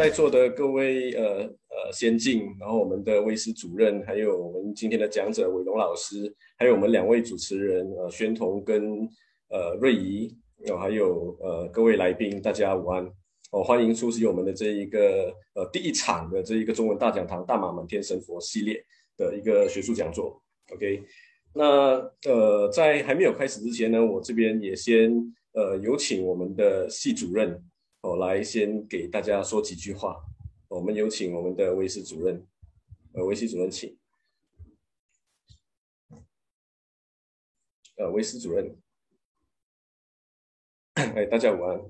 在座的各位呃呃先进，然后我们的威斯主任，还有我们今天的讲者伟龙老师，还有我们两位主持人呃宣彤跟呃瑞仪，哦还有呃各位来宾，大家午安哦，欢迎出席我们的这一个呃第一场的这一个中文大讲堂大马满天神佛系列的一个学术讲座。OK，那呃在还没有开始之前呢，我这边也先呃有请我们的系主任。哦，来先给大家说几句话。我们有请我们的威斯主任，呃，威斯主任请。呃，威斯主任，哎，大家午安。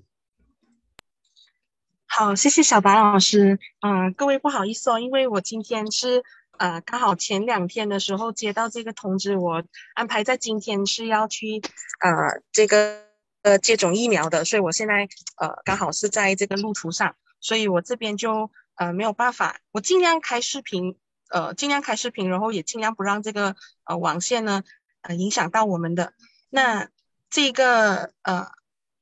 好，谢谢小白老师。嗯、各位不好意思哦，因为我今天是呃刚好前两天的时候接到这个通知，我安排在今天是要去呃这个。呃，接种疫苗的，所以我现在呃刚好是在这个路途上，所以我这边就呃没有办法，我尽量开视频，呃尽量开视频，然后也尽量不让这个呃网线呢呃影响到我们的。那这个呃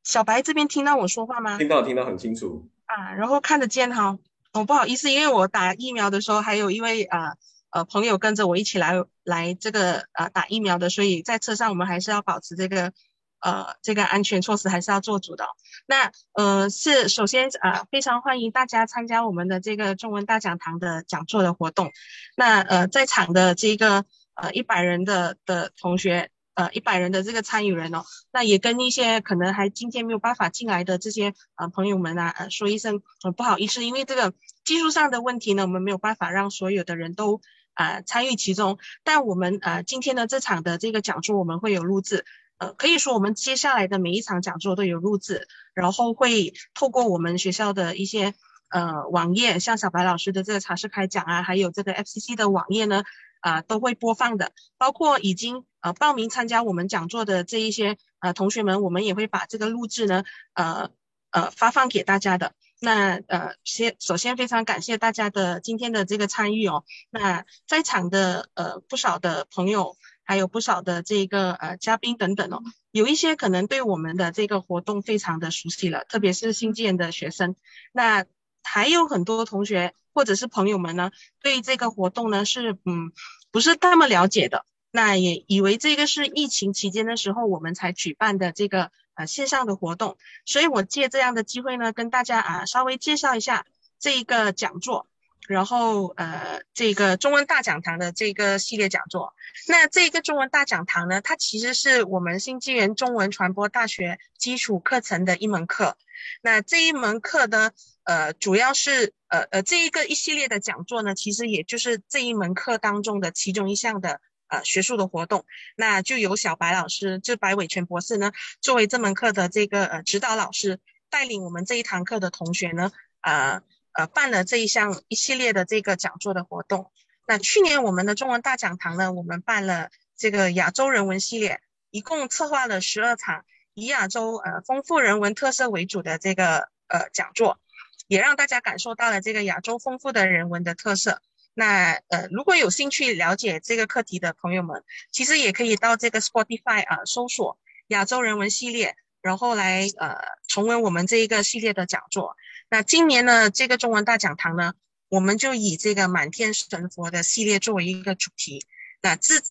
小白这边听到我说话吗？听到，听到很清楚啊，然后看得见哈。哦，不好意思，因为我打疫苗的时候还有一位呃呃朋友跟着我一起来来这个呃打疫苗的，所以在车上我们还是要保持这个。呃，这个安全措施还是要做足的。那呃，是首先呃，非常欢迎大家参加我们的这个中文大讲堂的讲座的活动。那呃，在场的这个呃一百人的的同学，呃一百人的这个参与人哦，那也跟一些可能还今天没有办法进来的这些呃朋友们啊，呃说一声呃不好意思，因为这个技术上的问题呢，我们没有办法让所有的人都呃参与其中。但我们呃今天的这场的这个讲座，我们会有录制。呃，可以说我们接下来的每一场讲座都有录制，然后会透过我们学校的一些呃网页，像小白老师的这个茶室开讲啊，还有这个 FCC 的网页呢，啊、都会播放的。包括已经呃报名参加我们讲座的这一些呃同学们，我们也会把这个录制呢，呃呃发放给大家的。那呃先首先非常感谢大家的今天的这个参与哦。那在场的呃不少的朋友。还有不少的这个呃嘉宾等等哦，有一些可能对我们的这个活动非常的熟悉了，特别是新进的学生。那还有很多同学或者是朋友们呢，对这个活动呢是嗯不是那么了解的，那也以为这个是疫情期间的时候我们才举办的这个呃线上的活动，所以我借这样的机会呢，跟大家啊稍微介绍一下这一个讲座。然后呃，这个中文大讲堂的这个系列讲座，那这个中文大讲堂呢，它其实是我们新纪元中文传播大学基础课程的一门课。那这一门课呢，呃，主要是呃呃这一个一系列的讲座呢，其实也就是这一门课当中的其中一项的呃学术的活动。那就由小白老师，就白伟全博士呢，作为这门课的这个呃指导老师，带领我们这一堂课的同学呢，呃。呃，办了这一项一系列的这个讲座的活动。那去年我们的中文大讲堂呢，我们办了这个亚洲人文系列，一共策划了十二场以亚洲呃丰富人文特色为主的这个呃讲座，也让大家感受到了这个亚洲丰富的人文的特色。那呃，如果有兴趣了解这个课题的朋友们，其实也可以到这个 Spotify 啊、搜索亚洲人文系列，然后来呃重温我们这一个系列的讲座。那今年呢，这个中文大讲堂呢，我们就以这个满天神佛的系列作为一个主题，那自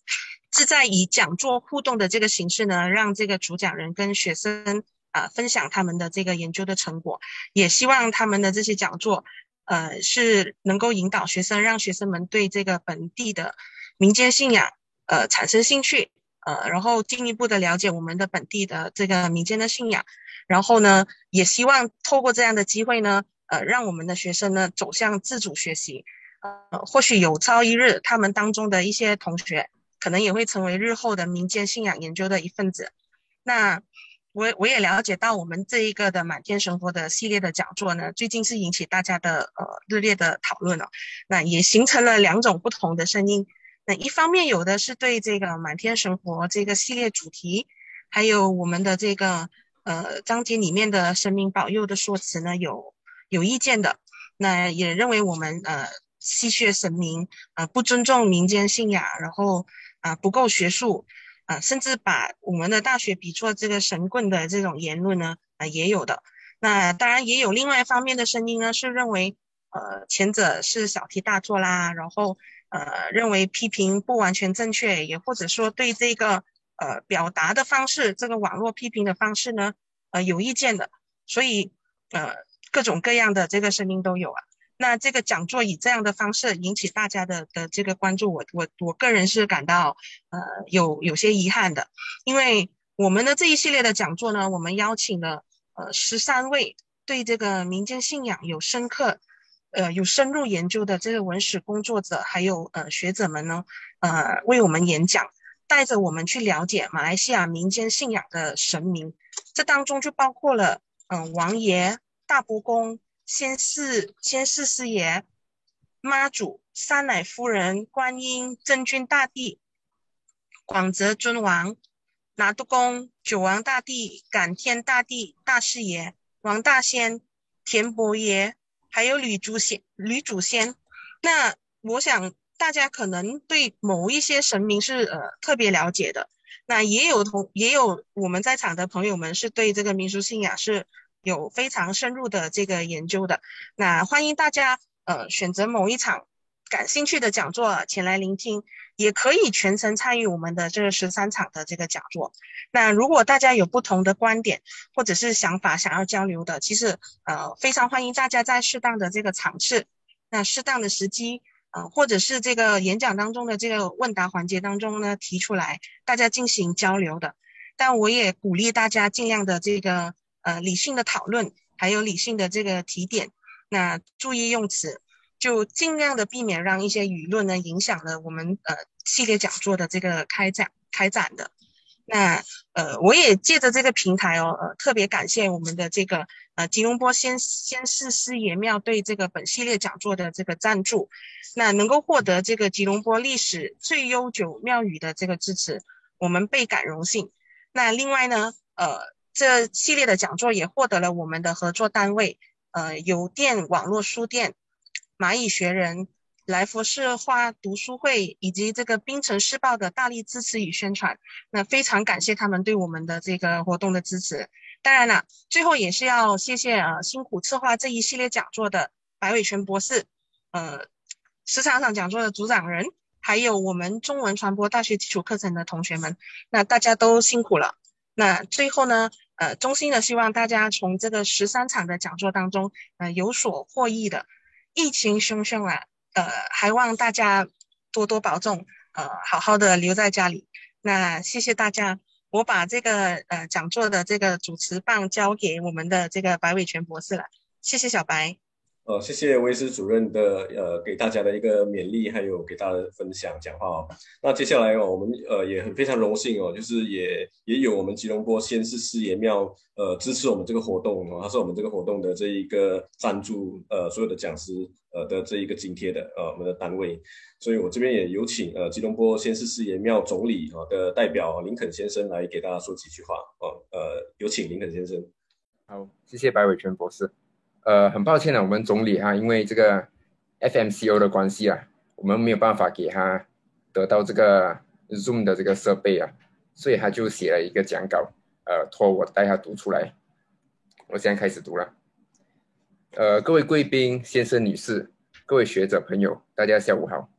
自在以讲座互动的这个形式呢，让这个主讲人跟学生啊、分享他们的这个研究的成果，也希望他们的这些讲座，呃，是能够引导学生，让学生们对这个本地的民间信仰呃产生兴趣，呃，然后进一步的了解我们的本地的这个民间的信仰。然后呢，也希望透过这样的机会呢，呃，让我们的学生呢走向自主学习，呃，或许有朝一日，他们当中的一些同学可能也会成为日后的民间信仰研究的一份子。那我我也了解到，我们这一个的满天神佛的系列的讲座呢，最近是引起大家的呃热烈的讨论了。那也形成了两种不同的声音。那一方面有的是对这个满天神佛这个系列主题，还有我们的这个。呃，章节里面的神明保佑的说辞呢，有有意见的，那也认为我们呃戏谑神明，呃不尊重民间信仰，然后啊、不够学术，啊、甚至把我们的大学比作这个神棍的这种言论呢，啊、也有的。那当然也有另外一方面的声音呢，是认为呃前者是小题大做啦，然后呃认为批评不完全正确，也或者说对这个呃表达的方式，这个网络批评的方式呢，呃有意见的，所以呃各种各样的这个声音都有啊。那这个讲座以这样的方式引起大家的的这个关注，我我我个人是感到呃有有些遗憾的，因为我们的这一系列的讲座呢，我们邀请了呃十三位对这个民间信仰有深刻呃有深入研究的这个文史工作者，还有呃学者们呢，呃为我们演讲，带着我们去了解马来西亚民间信仰的神明，这当中就包括了嗯、王爷、大伯公。先是先是师爷、妈祖、三奶夫人、观音、真君大帝、广泽尊王、拿督公、九王大帝、感天大帝、大师爷、王大仙、田伯爷，还有吕祖先、吕祖先。那我想大家可能对某一些神明是呃特别了解的，那也有同也有我们在场的朋友们是对这个民俗信仰是。有非常深入的这个研究的，那欢迎大家呃选择某一场感兴趣的讲座前来聆听，也可以全程参与我们的这个十三场的这个讲座。那如果大家有不同的观点或者是想法想要交流的，其实呃非常欢迎大家在适当的这个场次，那适当的时机呃或者是这个演讲当中的这个问答环节当中呢提出来，大家进行交流的。但我也鼓励大家尽量的这个。呃，理性的讨论，还有理性的这个提点，那注意用词，就尽量的避免让一些舆论呢影响了我们呃系列讲座的这个开展开展的。那呃，我也借着这个平台哦，呃，特别感谢我们的这个呃吉隆坡先先世师爷庙对这个本系列讲座的这个赞助，那能够获得这个吉隆坡历史最悠久庙宇的这个支持，我们倍感荣幸。那另外呢，呃。这系列的讲座也获得了我们的合作单位，呃，邮电网络书店、蚂蚁学人、来佛士花读书会以及这个冰城市报的大力支持与宣传。那非常感谢他们对我们的这个活动的支持。当然了，最后也是要谢谢呃辛苦策划这一系列讲座的白伟全博士，呃，十三场讲座的组长人，还有我们中文传播大学基础课程的同学们，那大家都辛苦了。那最后呢，呃，衷心的希望大家从这个十三场的讲座当中，呃，有所获益的。疫情汹汹啊，呃，还望大家多多保重，呃，好好的留在家里。那谢谢大家，我把这个呃讲座的这个主持棒交给我们的这个白伟全博士了。谢谢小白。呃，谢谢威斯主任的呃给大家的一个勉励，还有给大家的分享讲话哦。那接下来哦，我们呃也很非常荣幸哦，就是也也有我们吉隆坡先世师爷庙呃支持我们这个活动哦，他是我们这个活动的这一个赞助呃所有的讲师呃的这一个津贴的呃我们的单位，所以我这边也有请呃吉隆坡先世师爷庙总理啊的代表林肯先生来给大家说几句话哦，呃有请林肯先生。好，谢谢白伟全博士。呃，很抱歉呢，我们总理哈，因为这个 FMCO 的关系啊，我们没有办法给他得到这个 Zoom 的这个设备啊，所以他就写了一个讲稿，呃，托我带他读出来。我现在开始读了。呃，各位贵宾、先生、女士，各位学者朋友，大家下午好。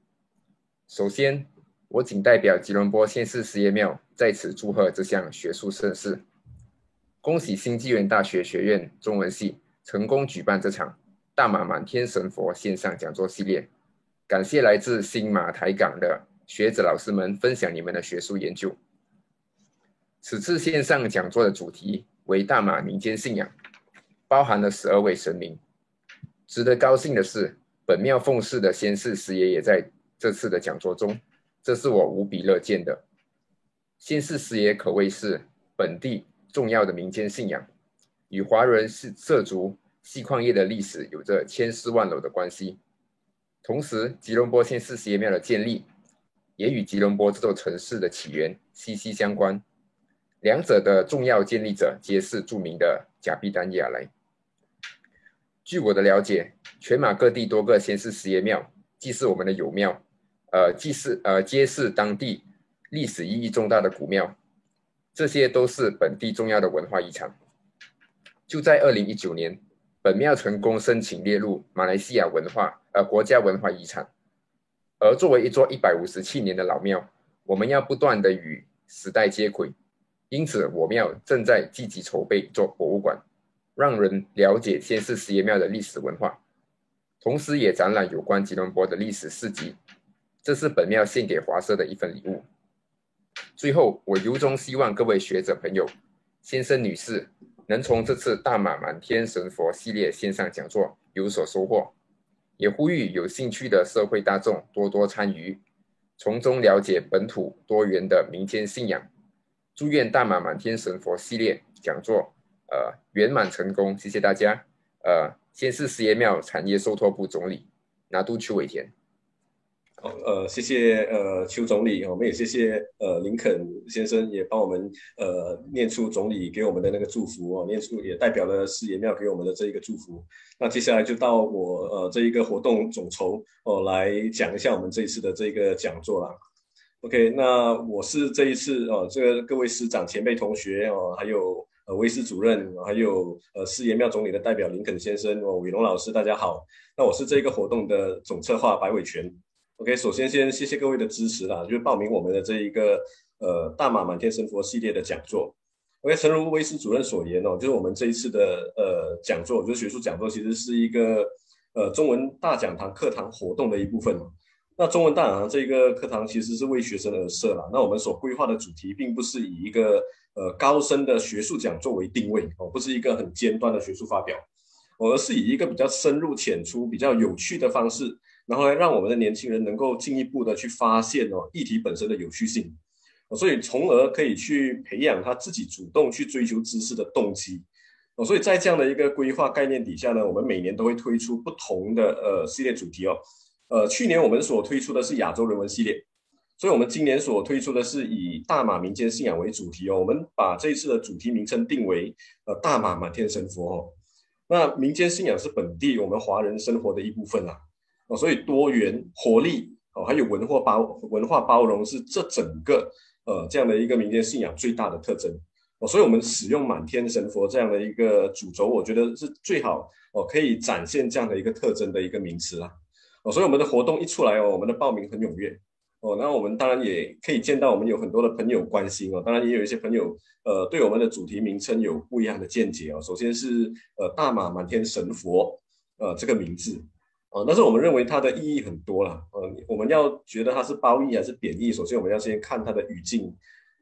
首先，我谨代表吉隆坡先世师爷庙在此祝贺这项学术盛事，恭喜新纪元大学学院中文系。成功举办这场大马满天神佛线上讲座系列，感谢来自新马台港的学子老师们分享你们的学术研究。此次线上讲座的主题为大马民间信仰，包含了十二位神明。值得高兴的是，本庙奉祀的先世师爷也在这次的讲座中，这是我无比乐见的。先世师爷可谓是本地重要的民间信仰。与华人是涉足细矿业的历史有着千丝万缕的关系，同时吉隆坡先世师爷庙的建立也与吉隆坡这座城市的起源息息相关，两者的重要建立者皆是著名的贾必丹亚来。据我的了解，全马各地多个先世师爷庙，既是我们的友庙，呃，既是呃，皆是当地历史意义重大的古庙，这些都是本地重要的文化遗产。就在二零一九年，本庙成功申请列入马来西亚文化呃国家文化遗产。而作为一座一百五十七年的老庙，我们要不断地与时代接轨，因此我庙正在积极筹备做博物馆，让人了解先峒事业庙的历史文化，同时也展览有关吉隆坡的历史事迹。这是本庙献给华社的一份礼物。最后，我由衷希望各位学者朋友、先生女士能从这次大马满天神佛系列线上讲座有所收获，也呼吁有兴趣的社会大众多多参与。从中了解本土多元的民间信仰，祝愿大马满天神佛系列讲座，呃，圆满成功，谢谢大家。呃，先峒事业庙产业受托部总理拿督邱伟田。好，呃，谢谢呃邱总理，我们也谢谢呃林肯先生也帮我们呃念出总理给我们的那个祝福哦，念出也代表了事业庙给我们的这一个祝福。那接下来就到我呃这一个活动总筹哦来讲一下我们这一次的这一个讲座啦。OK，那我是这一次哦这个各位师长前辈同学哦，还有呃威师主任，还有呃事业庙总理的代表林肯先生哦，伟龙老师，大家好。那我是这一个活动的总策划白伟全。OK，首先先谢谢各位的支持啦，就是报名我们的这一个呃大马满天神佛系列的讲座。OK，诚如威斯主任所言哦，就是我们这一次的呃讲座，就是学术讲座，其实是一个呃中文大讲堂课堂活动的一部分。那中文大讲堂这个课堂其实是为学生而设啦。那我们所规划的主题，并不是以一个呃高深的学术讲座为定位哦，不是一个很尖端的学术发表，而是以一个比较深入浅出、比较有趣的方式。然后来让我们的年轻人能够进一步的去发现哦议题本身的有趣性，所以从而可以去培养他自己主动去追求知识的动机，哦，所以在这样的一个规划概念底下呢，我们每年都会推出不同的呃系列主题哦，呃，去年我们所推出的是亚洲人文系列，所以我们今年所推出的是以大马民间信仰为主题哦，我们把这一次的主题名称定为呃大马满天神佛哦，那民间信仰是本地我们华人生活的一部分啊。哦，所以多元活力哦，还有文化包文化包容是这整个呃这样的一个民间信仰最大的特征。哦，所以我们使用满天神佛这样的一个主轴，我觉得是最好哦，可以展现这样的一个特征的一个名词啊哦，所以我们的活动一出来哦，我们的报名很踊跃。哦，那我们当然也可以见到我们有很多的朋友关心哦，当然也有一些朋友呃对我们的主题名称有不一样的见解哦，首先是呃大马满天神佛呃这个名字。啊，但是我们认为它的意义很多了。呃，我们要觉得它是褒义还是贬义，首先我们要先看它的语境。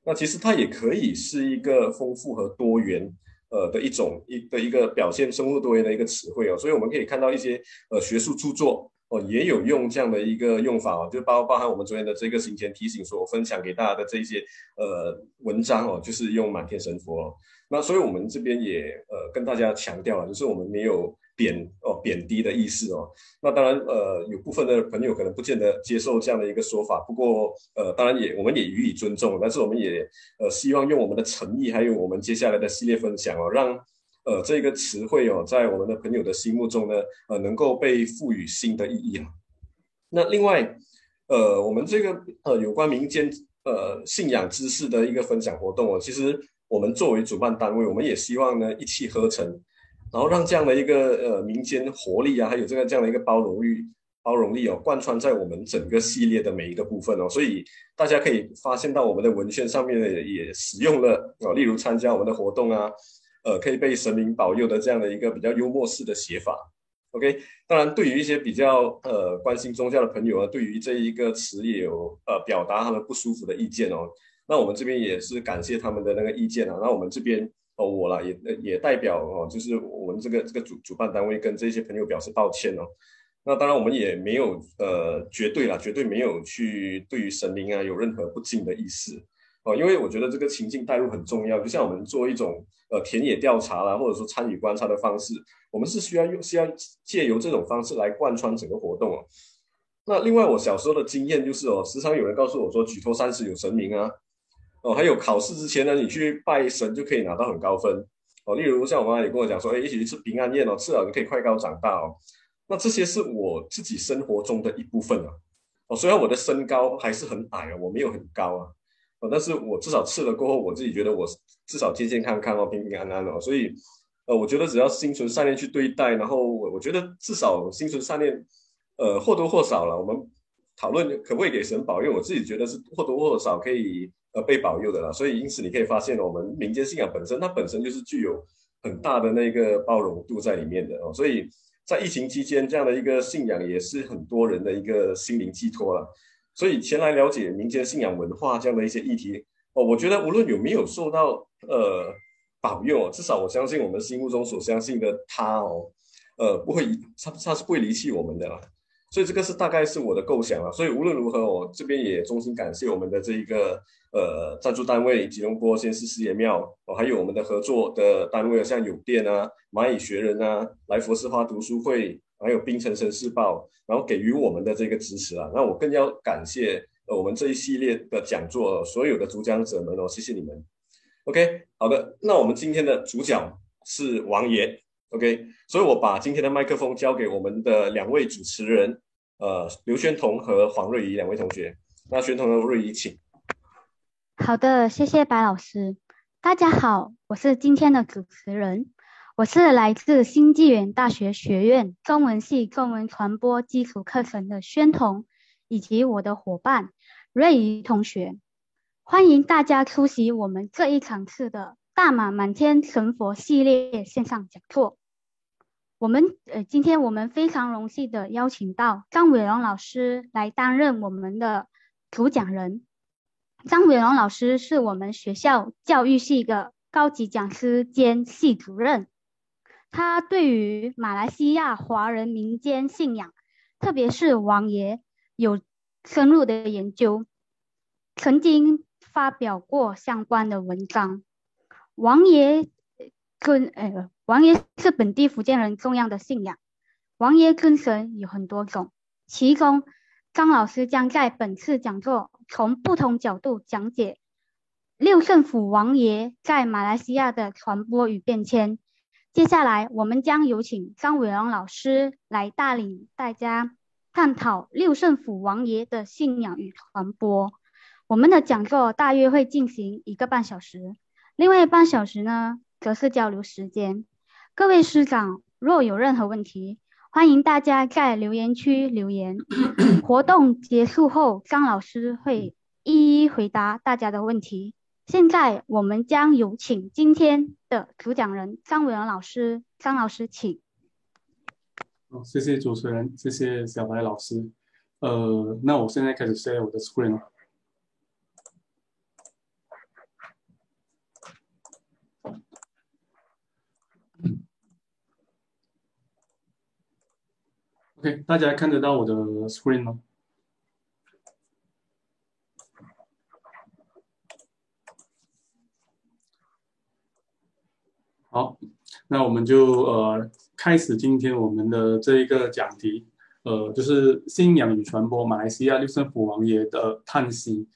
那其实它也可以是一个丰富和多元，呃的一种一的一个表现生物多元的一个词汇哦。所以我们可以看到一些呃学术著作哦，也有用这样的一个用法哦，就包包含我们昨天的这个行前提醒所分享给大家的这一些呃文章哦，就是用满天神佛。哦那所以我们这边也呃跟大家强调了，就是我们没有。贬哦，贬低的意思哦。那当然，呃，有部分的朋友可能不见得接受这样的一个说法。不过，呃，当然也我们也予以尊重。但是我们也呃希望用我们的诚意，还有我们接下来的系列分享哦，让呃这个词汇哦，在我们的朋友的心目中呢，呃，能够被赋予新的意义啊。那另外，呃，我们这个呃有关民间呃信仰知识的一个分享活动哦，其实我们作为主办单位，我们也希望呢一气呵成。然后让这样的一个呃民间活力啊，还有这个这样的一个包容力、包容力哦，贯穿在我们整个系列的每一个部分哦。所以大家可以发现到我们的文宣上面呢，也使用了哦，例如参加我们的活动啊，呃，可以被神明保佑的这样的一个比较幽默式的写法。OK，当然对于一些比较呃关心宗教的朋友啊，对于这一个词也有呃表达他们不舒服的意见哦。那我们这边也是感谢他们的那个意见啊。那我们这边。哦，我啦，也也代表哦，就是我们这个这个主主办单位跟这些朋友表示抱歉哦。那当然我们也没有呃绝对啦，绝对没有去对于神明啊有任何不敬的意思哦，因为我觉得这个情境带入很重要。就像我们做一种呃田野调查啦，或者说参与观察的方式，我们是需要用需要借由这种方式来贯穿整个活动哦。那另外我小时候的经验就是哦，时常有人告诉我说举头三尺有神明啊。哦，还有考试之前呢，你去拜神就可以拿到很高分哦。例如像我妈也跟我讲说，哎，一起去吃平安宴哦，吃了你可以快高长大哦。那这些是我自己生活中的一部分啊。哦，虽然我的身高还是很矮啊，我没有很高啊。哦，但是我至少吃了过后，我自己觉得我至少健健康康哦，平平安安哦。所以，呃，我觉得只要心存善念去对待，然后我我觉得至少心存善念，呃，或多或少了。我们讨论可不可以给神保佑，我自己觉得是或多或少可以呃被保佑的了。所以因此你可以发现，我们民间信仰本身它本身就是具有很大的那个包容度在里面的哦。所以在疫情期间，这样的一个信仰也是很多人的一个心灵寄托了。所以前来了解民间信仰文化这样的一些议题哦，我觉得无论有没有受到呃。保佑，至少我相信我们心目中所相信的他哦，呃，不会，他他是不会离弃我们的啦。所以这个是大概是我的构想啊。所以无论如何，我这边也衷心感谢我们的这一个呃赞助单位吉隆坡先师师爷庙哦，还有我们的合作的单位像有电啊、蚂蚁学人啊、来佛寺花读书会，还有槟城城市报，然后给予我们的这个支持啊。那我更要感谢呃我们这一系列的讲座所有的主讲者们哦，谢谢你们。OK，好的，那我们今天的主角是王爷，OK，所以我把今天的麦克风交给我们的两位主持人，呃，刘宣彤和黄瑞仪两位同学。那宣彤和瑞仪，请。好的，谢谢白老师。大家好，我是今天的主持人，我是来自新纪元大学学院中文系中文传播基础课程的宣彤，以及我的伙伴瑞仪同学。欢迎大家出席我们这一场次的大马满天神佛系列线上讲座。我们呃，今天我们非常荣幸的邀请到张伟荣老师来担任我们的主讲人。张伟荣老师是我们学校教育系的高级讲师兼系主任，他对于马来西亚华人民间信仰，特别是王爷，有深入的研究，曾经。发表过相关的文章。王爷跟呃，王爷是本地福建人重要的信仰。王爷跟神有很多种，其中张老师将在本次讲座从不同角度讲解六圣府王爷在马来西亚的传播与变迁。接下来，我们将有请张伟荣老师来带领大家探讨六圣府王爷的信仰与传播。我们的讲座大约会进行一个半小时，另外半小时呢，则是交流时间。各位师长，若有任何问题，欢迎大家在留言区留言。活动结束后，张老师会一一回答大家的问题。现在，我们将有请今天的主讲人张伟荣老师。张老师，请。好，谢谢主持人，谢谢小白老师。呃，那我现在开始 share 我的 screen。OK，大家看得到我的 screen 吗？好，那我们就呃开始今天我们的这一个讲题，呃，就是信仰与传播马来西亚六圣府王爷的叹息。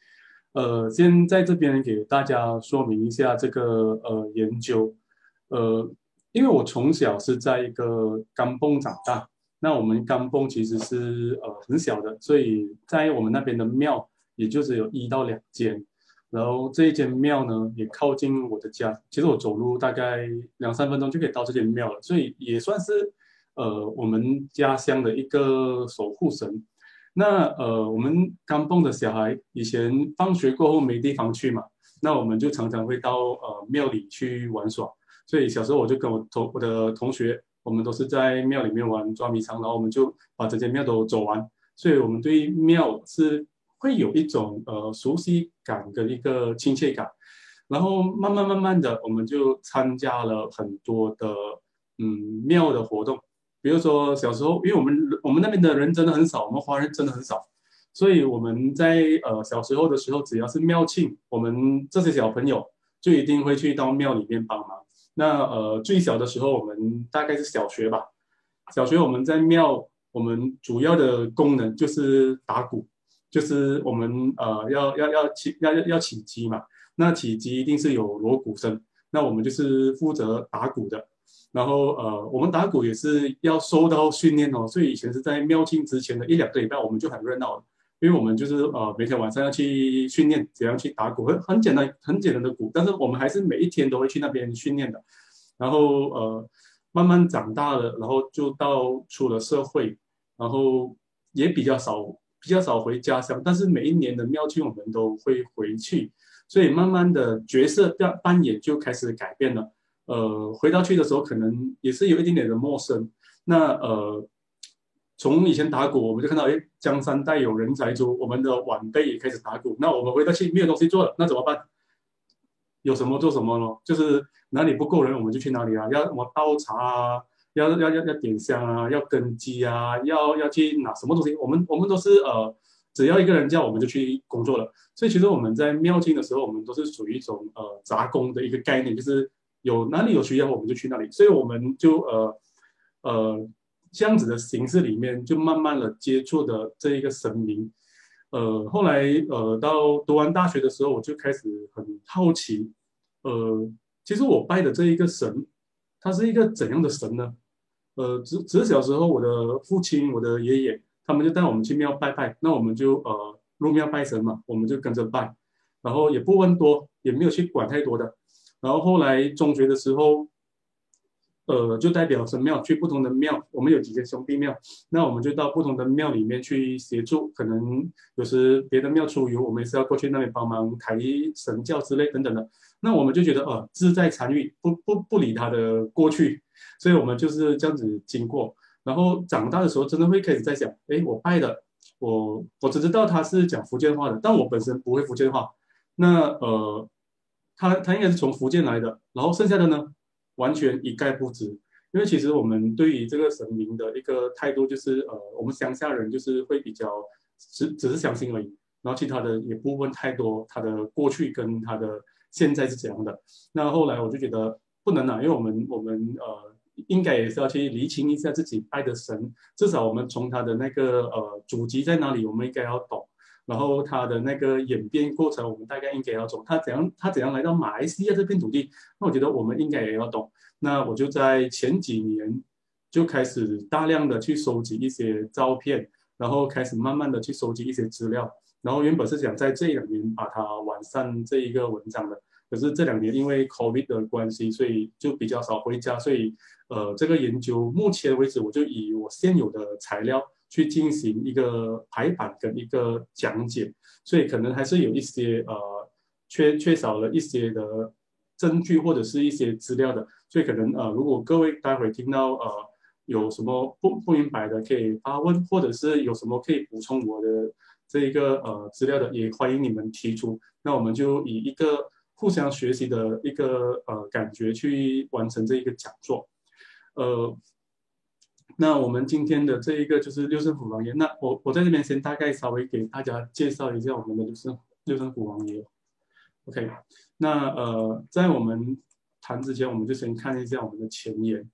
呃，先在这边给大家说明一下这个呃研究，呃，因为我从小是在一个甘榜长大。那我们甘榜其实是呃很小的，所以在我们那边的庙也就只有一到两间，然后这一间庙呢也靠近我的家，其实我走路大概两三分钟就可以到这间庙了，所以也算是呃我们家乡的一个守护神。那呃我们甘榜的小孩以前放学过后没地方去嘛，那我们就常常会到呃庙里去玩耍，所以小时候我就跟我同我的同学。我们都是在庙里面玩捉迷藏，然后我们就把这间庙都走完，所以我们对庙是会有一种呃熟悉感跟一个亲切感，然后慢慢慢慢的，我们就参加了很多的嗯庙的活动，比如说小时候，因为我们我们那边的人真的很少，我们华人真的很少，所以我们在呃小时候的时候，只要是庙庆，我们这些小朋友就一定会去到庙里面帮忙。那呃，最小的时候，我们大概是小学吧。小学我们在庙，我们主要的功能就是打鼓，就是我们呃要要要起要要要起乩嘛。那起乩一定是有锣鼓声，那我们就是负责打鼓的。然后呃，我们打鼓也是要受到训练哦，所以以前是在庙庆之前的一两个礼拜，我们就很热闹了。因为我们就是呃每天晚上要去训练怎样去打鼓，很很简单很简单的鼓，但是我们还是每一天都会去那边训练的。然后呃慢慢长大了，然后就到出了社会，然后也比较少比较少回家乡，但是每一年的庙庆我们都会回去，所以慢慢的角色扮扮演就开始改变了。呃，回到去的时候可能也是有一点点的陌生。那呃。从以前打鼓，我们就看到，哎，江山代有人才出，我们的晚辈也开始打鼓。那我们回到去没有东西做了，那怎么办？有什么做什么咯，就是哪里不够人，我们就去哪里啊。要什么倒茶啊，要要要要点香啊，要根基啊，要要去拿什么东西？我们我们都是呃，只要一个人叫，我们就去工作了。所以其实我们在庙境的时候，我们都是属于一种呃杂工的一个概念，就是有哪里有需要，我们就去那里。所以我们就呃呃。这样子的形式里面，就慢慢的接触的这一个神明，呃，后来呃到读完大学的时候，我就开始很好奇，呃，其实我拜的这一个神，他是一个怎样的神呢？呃，只只是小时候我的父亲、我的爷爷，他们就带我们去庙拜拜，那我们就呃入庙拜神嘛，我们就跟着拜，然后也不问多，也没有去管太多的，然后后来中学的时候。呃，就代表神庙去不同的庙，我们有几间兄弟庙，那我们就到不同的庙里面去协助。可能有时别的庙出游，我们也是要过去那边帮忙抬神轿之类等等的。那我们就觉得，呃，志在参与，不不不理他的过去，所以我们就是这样子经过。然后长大的时候，真的会开始在想，哎，我拜的，我我只知道他是讲福建话的，但我本身不会福建话。那呃，他他应该是从福建来的，然后剩下的呢？完全一概不知，因为其实我们对于这个神明的一个态度就是，呃，我们乡下人就是会比较只只是相信而已，然后其他的也不问太多，他的过去跟他的现在是怎样的。那后来我就觉得不能啊，因为我们我们呃应该也是要去厘清一下自己拜的神，至少我们从他的那个呃祖籍在哪里，我们应该要懂。然后他的那个演变过程，我们大概应该要懂。他怎样，他怎样来到马来西亚这片土地？那我觉得我们应该也要懂。那我就在前几年就开始大量的去收集一些照片，然后开始慢慢的去收集一些资料。然后原本是想在这两年把它完善这一个文章的，可是这两年因为 COVID 的关系，所以就比较少回家。所以呃，这个研究目前为止，我就以我现有的材料。去进行一个排版跟一个讲解，所以可能还是有一些呃缺缺少了一些的证据或者是一些资料的，所以可能呃如果各位待会听到呃有什么不不明白的可以发问，或者是有什么可以补充我的这一个呃资料的，也欢迎你们提出。那我们就以一个互相学习的一个呃感觉去完成这一个讲座，呃。那我们今天的这一个就是六圣府王爷。那我我在这边先大概稍微给大家介绍一下我们的六圣六圣府王爷。OK，那呃，在我们谈之前，我们就先看一下我们的前言。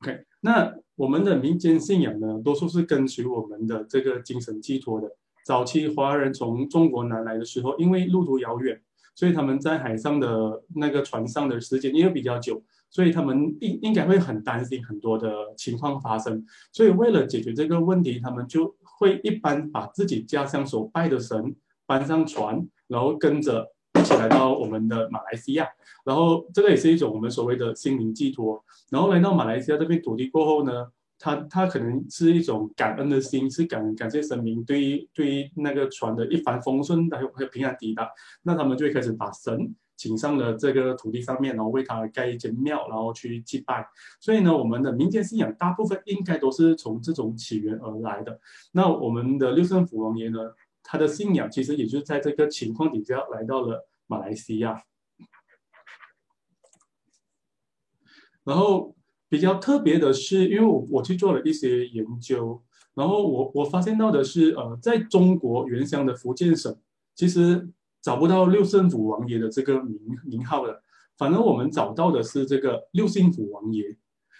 OK，那我们的民间信仰呢，多数是跟随我们的这个精神寄托的。早期华人从中国南来的时候，因为路途遥远，所以他们在海上的那个船上的时间因为比较久。所以他们应应该会很担心很多的情况发生，所以为了解决这个问题，他们就会一般把自己家乡所拜的神搬上船，然后跟着一起来到我们的马来西亚，然后这个也是一种我们所谓的心灵寄托。然后来到马来西亚这片土地过后呢，他他可能是一种感恩的心，是感感谢神明对于对于那个船的一帆风顺，还有还有平安抵达，那他们就会开始把神。请上了这个土地上面，然后为他盖一间庙，然后去祭拜。所以呢，我们的民间信仰大部分应该都是从这种起源而来的。那我们的六圣府王爷呢，他的信仰其实也就在这个情况底下来到了马来西亚。然后比较特别的是，因为我我去做了一些研究，然后我我发现到的是，呃，在中国原乡的福建省，其实。找不到六圣府王爷的这个名名号的，反而我们找到的是这个六幸府王爷。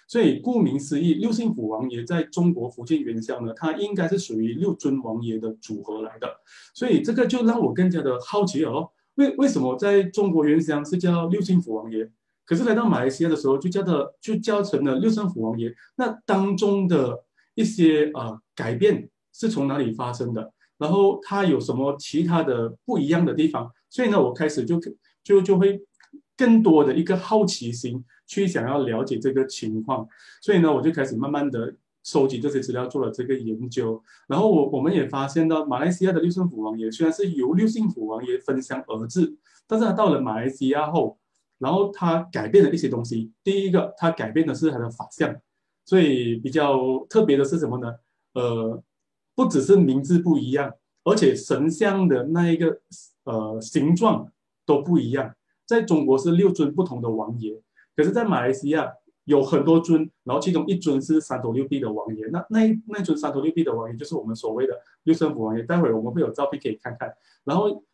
所以顾名思义，六幸府王爷在中国福建原乡呢，它应该是属于六尊王爷的组合来的。所以这个就让我更加的好奇哦，为为什么在中国原乡是叫六幸府王爷，可是来到马来西亚的时候就叫的就叫成了六圣府王爷？那当中的一些呃改变是从哪里发生的？然后它有什么其他的不一样的地方？所以呢，我开始就就就会更多的一个好奇心，去想要了解这个情况。所以呢，我就开始慢慢的收集这些资料，做了这个研究。然后我我们也发现到，马来西亚的六顺府王爷虽然是由六姓府王爷分享而至，但是他到了马来西亚后，然后他改变了一些东西。第一个，他改变的是他的法相，所以比较特别的是什么呢？呃，不只是名字不一样，而且神像的那一个呃形状都不一样。在中国是六尊不同的王爷，可是，在马来西亚有很多尊，然后其中一尊是三头六臂的王爷。那那那尊三头六臂的王爷就是我们所谓的六顺府王爷。待会儿我们会有照片可以看看。然后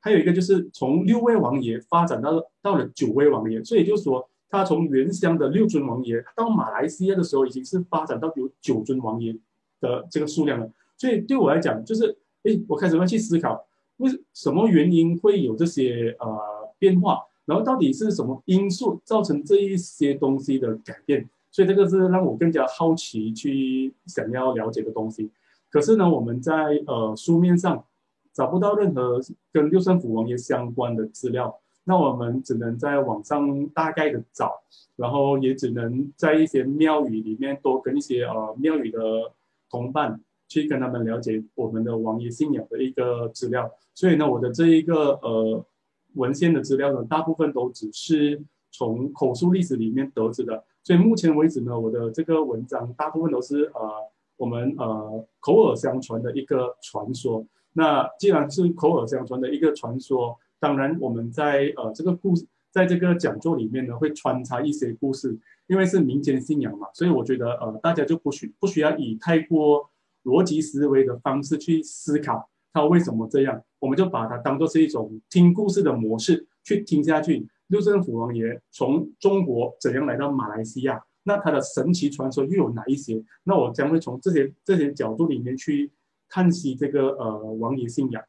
还有一个就是从六位王爷发展到到了九位王爷，所以就是说，他从原乡的六尊王爷到马来西亚的时候，已经是发展到有九尊王爷的这个数量了。所以对我来讲，就是哎，我开始要去思考，为什么原因会有这些呃。变化，然后到底是什么因素造成这一些东西的改变？所以这个是让我更加好奇去想要了解的东西。可是呢，我们在呃书面上找不到任何跟六顺府王爷相关的资料，那我们只能在网上大概的找，然后也只能在一些庙宇里面多跟一些呃庙宇的同伴去跟他们了解我们的王爷信仰的一个资料。所以呢，我的这一个呃。文献的资料呢，大部分都只是从口述历史里面得知的，所以目前为止呢，我的这个文章大部分都是呃我们呃口耳相传的一个传说。那既然是口耳相传的一个传说，当然我们在呃这个故事，在这个讲座里面呢，会穿插一些故事，因为是民间信仰嘛，所以我觉得呃大家就不需不需要以太过逻辑思维的方式去思考。他为什么这样？我们就把它当做是一种听故事的模式去听下去。六政府王爷从中国怎样来到马来西亚？那他的神奇传说又有哪一些？那我将会从这些这些角度里面去探析这个呃王爷信仰。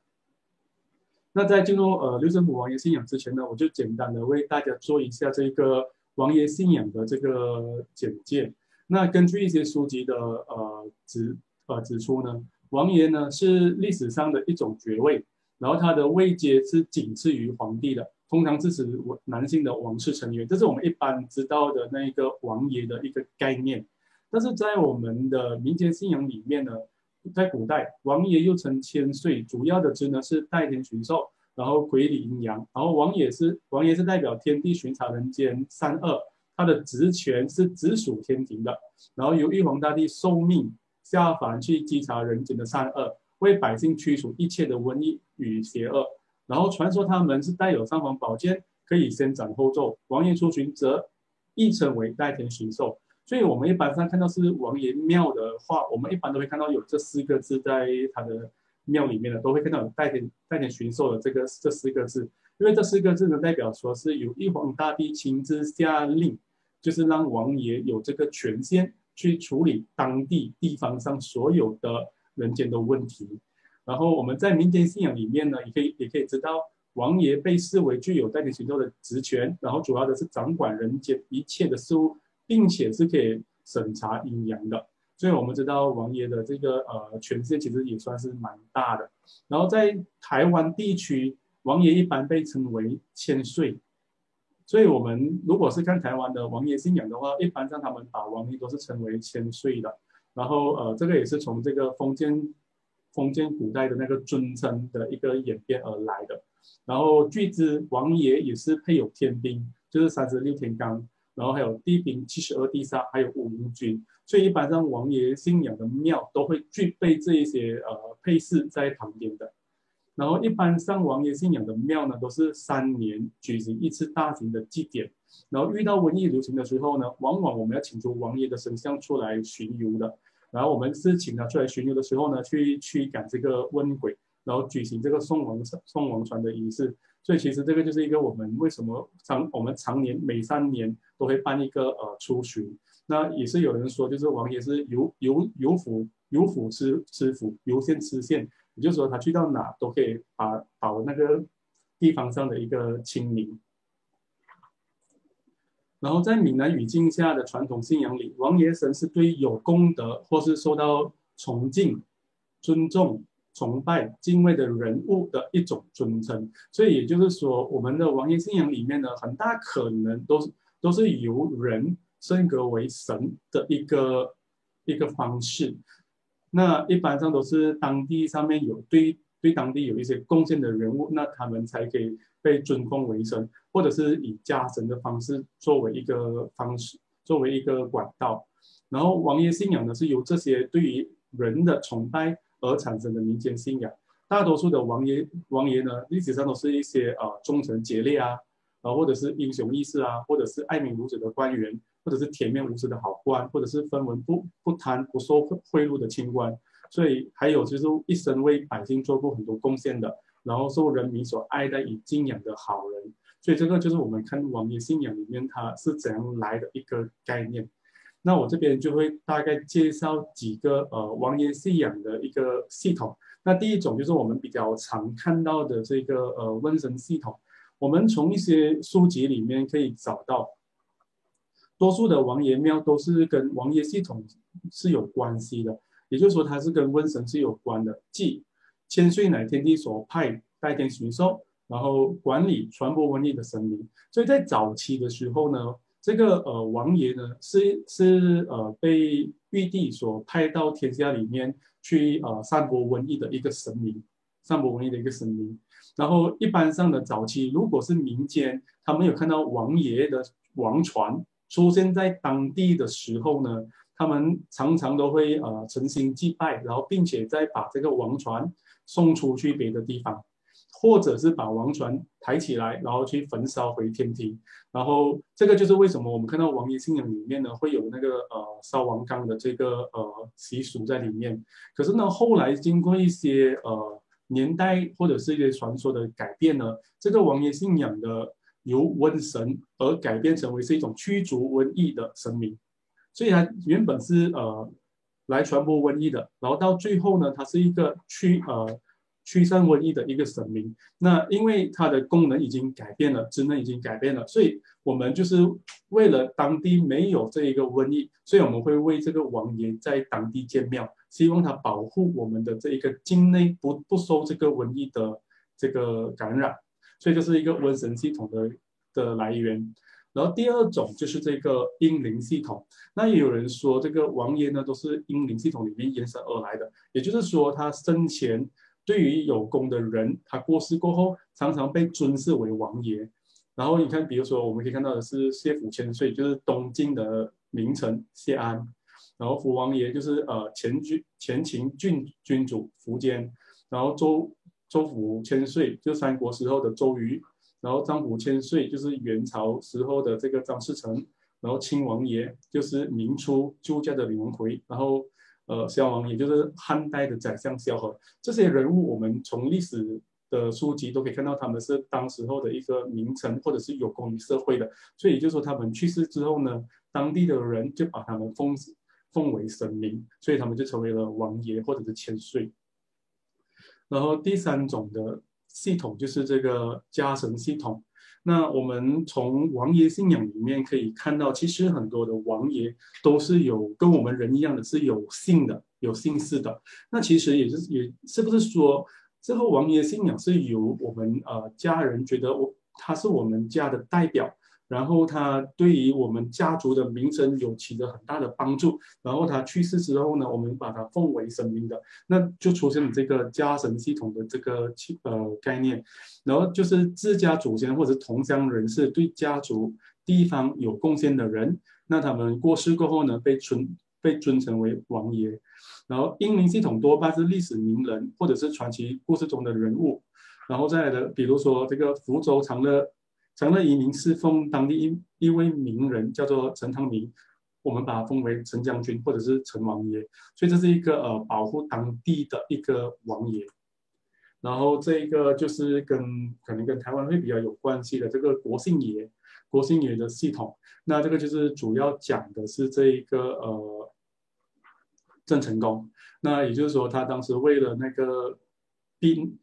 那在进入呃六政府王爷信仰之前呢，我就简单的为大家做一下这个王爷信仰的这个简介。那根据一些书籍的呃指呃指出呢。王爷呢是历史上的一种爵位，然后他的位阶是仅次于皇帝的，通常支持男性的王室成员，这是我们一般知道的那一个王爷的一个概念。但是在我们的民间信仰里面呢，在古代王爷又称千岁，主要的职能是代天巡狩，然后管理阴阳，然后王爷是王爷是代表天地巡查人间善恶，他的职权是直属天庭的，然后由玉皇大帝受命。下凡去稽查人间的善恶，为百姓驱除一切的瘟疫与邪恶。然后传说他们是带有尚方宝剑，可以先斩后奏。王爷出巡则亦称为代天巡狩。所以我们一般上看到是王爷庙的话，我们一般都会看到有这四个字在他的庙里面的，都会看到有代天代天巡狩的这个这四个字。因为这四个字呢，代表说是由玉皇大帝亲自下令，就是让王爷有这个权限。去处理当地地方上所有的人间的问题，然后我们在民间信仰里面呢，也可以也可以知道，王爷被视为具有代天行道的职权，然后主要的是掌管人间一切的事物，并且是可以审查阴阳的。所以我们知道王爷的这个呃权限其实也算是蛮大的。然后在台湾地区，王爷一般被称为千岁。所以，我们如果是看台湾的王爷信仰的话，一般上他们把王爷都是称为千岁的。然后，呃，这个也是从这个封建封建古代的那个尊称的一个演变而来的。然后，据知王爷也是配有天兵，就是三十六天罡，然后还有地兵七十二地煞，还有五营军。所以，一般上王爷信仰的庙都会具备这一些呃配饰在旁边的。然后，一般上王爷信仰的庙呢，都是三年举行一次大型的祭典。然后遇到瘟疫流行的时候呢，往往我们要请出王爷的神像出来巡游的。然后我们是请他出来巡游的时候呢，去驱赶这个瘟鬼，然后举行这个送王送王船的仪式。所以其实这个就是一个我们为什么常我们常年每三年都会办一个呃出巡。那也是有人说，就是王爷是游游游府游府吃吃府，游县吃县。也就是说，他去到哪都可以把保那个地方上的一个清明。然后在闽南语境下的传统信仰里，王爷神是对有功德或是受到崇敬、尊重、崇拜、敬畏的人物的一种尊称。所以也就是说，我们的王爷信仰里面呢，很大可能都是都是由人升格为神的一个一个方式。那一般上都是当地上面有对对当地有一些贡献的人物，那他们才可以被尊奉为神，或者是以家神的方式作为一个方式，作为一个管道。然后王爷信仰呢，是由这些对于人的崇拜而产生的民间信仰。大多数的王爷王爷呢，历史上都是一些啊忠臣节烈啊，啊或者是英雄义士啊，或者是爱民如子的官员。或者是铁面无私的好官，或者是分文不不贪不收贿赂的清官，所以还有就是一生为百姓做过很多贡献的，然后受人民所爱戴与敬仰的好人，所以这个就是我们看王爷信仰里面它是怎样来的一个概念。那我这边就会大概介绍几个呃王爷信仰的一个系统。那第一种就是我们比较常看到的这个呃瘟神系统，我们从一些书籍里面可以找到。多数的王爷庙都是跟王爷系统是有关系的，也就是说它是跟瘟神是有关的。即千岁乃天帝所派代天巡狩，然后管理传播瘟疫的神明。所以在早期的时候呢，这个呃王爷呢是是呃被玉帝所派到天下里面去呃散播瘟疫的一个神明，散播瘟疫的一个神明。然后一般上的早期，如果是民间，他们有看到王爷的王船。出现在当地的时候呢，他们常常都会呃诚心祭拜，然后并且再把这个王船送出去别的地方，或者是把王船抬起来，然后去焚烧回天庭。然后这个就是为什么我们看到王爷信仰里面呢会有那个呃烧王缸的这个呃习俗在里面。可是呢，后来经过一些呃年代或者是一些传说的改变呢，这个王爷信仰的。由瘟神而改变成为是一种驱逐瘟疫的神明，所以它原本是呃来传播瘟疫的，然后到最后呢，它是一个驱呃驱散瘟疫的一个神明。那因为它的功能已经改变了，职能已经改变了，所以我们就是为了当地没有这一个瘟疫，所以我们会为这个王爷在当地建庙，希望他保护我们的这一个境内不不受这个瘟疫的这个感染。所以就是一个瘟神系统的的来源，然后第二种就是这个阴灵系统。那也有人说，这个王爷呢都是阴灵系统里面延伸而来的，也就是说，他生前对于有功的人，他过世过后，常常被尊视为王爷。然后你看，比如说我们可以看到的是谢府千岁，就是东晋的名臣谢安，然后福王爷就是呃前军前秦郡君主苻坚，然后周。周府千岁就三国时候的周瑜，然后张府千岁就是元朝时候的这个张士诚，然后清王爷就是明初救驾的李文奎，然后呃萧王爷就是汉代的宰相萧何。这些人物我们从历史的书籍都可以看到，他们是当时候的一个名臣或者是有功于社会的，所以也就是说他们去世之后呢，当地的人就把他们封奉为神明，所以他们就成为了王爷或者是千岁。然后第三种的系统就是这个家神系统。那我们从王爷信仰里面可以看到，其实很多的王爷都是有跟我们人一样的是有姓的、有姓氏的。那其实也是也是不是说，这个王爷信仰是由我们呃家人觉得我他是我们家的代表。然后他对于我们家族的名声有起着很大的帮助。然后他去世之后呢，我们把他奉为神明的，那就出现了这个家神系统的这个呃概念。然后就是自家祖先或者同乡人士对家族地方有贡献的人，那他们过世过后呢，被尊被尊称为王爷。然后英明系统多半是历史名人或者是传奇故事中的人物。然后再来的，比如说这个福州长乐。长乐移民是奉当地一一位名人，叫做陈汤明，我们把他封为陈将军或者是陈王爷，所以这是一个呃保护当地的一个王爷。然后这一个就是跟可能跟台湾会比较有关系的这个国姓爷，国姓爷的系统。那这个就是主要讲的是这一个呃郑成功。那也就是说，他当时为了那个逼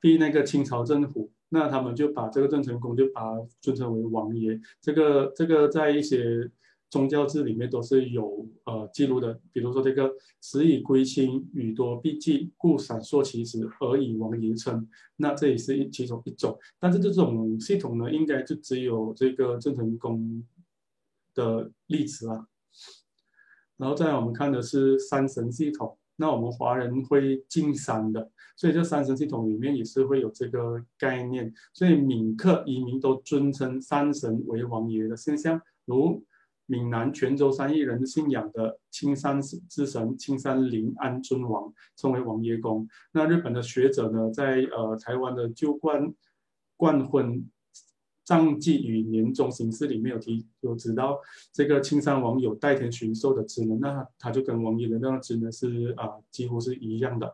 逼那个清朝政府。那他们就把这个郑成功就把他尊称为王爷，这个这个在一些宗教志里面都是有呃记录的，比如说这个“时以归亲，予多必忌，故闪烁其词，而以王爷称”，那这也是一其中一种。但是这种系统呢，应该就只有这个郑成功的例子啊。然后再来我们看的是三神系统，那我们华人会敬山的，所以这三神系统里面也是会有这个概念。所以闽客移民都尊称山神为王爷的现象，如。闽南泉州三邑人信仰的青山之神青山临安尊王，称为王爷公。那日本的学者呢，在呃台湾的旧冠冠婚上季与年终形式里面有提有知道，这个青山王有代天巡狩的职能，那他就跟王爷的那个职能是啊、几乎是一样的。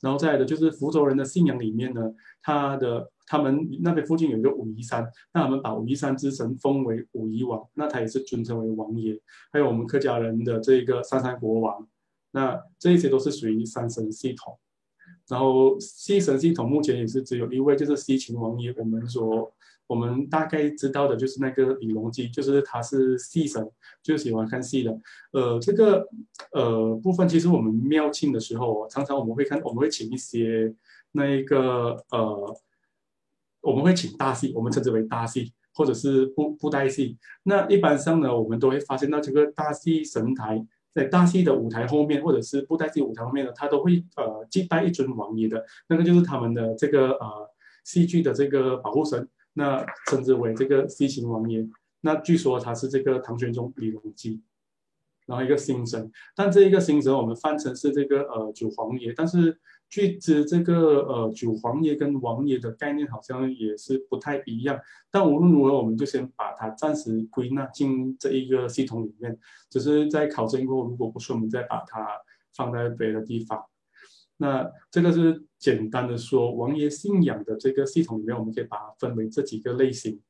然后再来的就是福州人的信仰里面呢，他的。他们那边附近有一个武夷山，那他们把武夷山之神封为武夷王，那他也是尊称为王爷。还有我们客家人的这个三山国王，那这一些都是属于三神系统。然后西神系统目前也是只有一位，就是西秦王爷。我们说我们大概知道的就是那个李隆基，就是他是戏神，就喜欢看戏的。呃，这个呃部分其实我们庙庆的时候，常常我们会看，我们会请一些那一个呃。我们会请大戏，我们称之为大戏，或者是布布袋戏。那一般上呢，我们都会发现到这个大戏神台，在大戏的舞台后面，或者是布袋戏舞台后面呢，它都会呃祭拜一尊王爷的，那个就是他们的这个呃戏剧的这个保护神，那称之为这个西秦王爷。那据说他是这个唐玄宗李隆基，然后一个新神，但这一个新神我们翻成是这个呃九皇爷，但是。据知这个呃九皇爷跟王爷的概念好像也是不太一样，但无论如何，我们就先把它暂时归纳进这一个系统里面，只是在考证过后，如果不是，我们再把它放在别的地方。那这个是简单的说，王爷信仰的这个系统里面，我们可以把它分为这几个类型，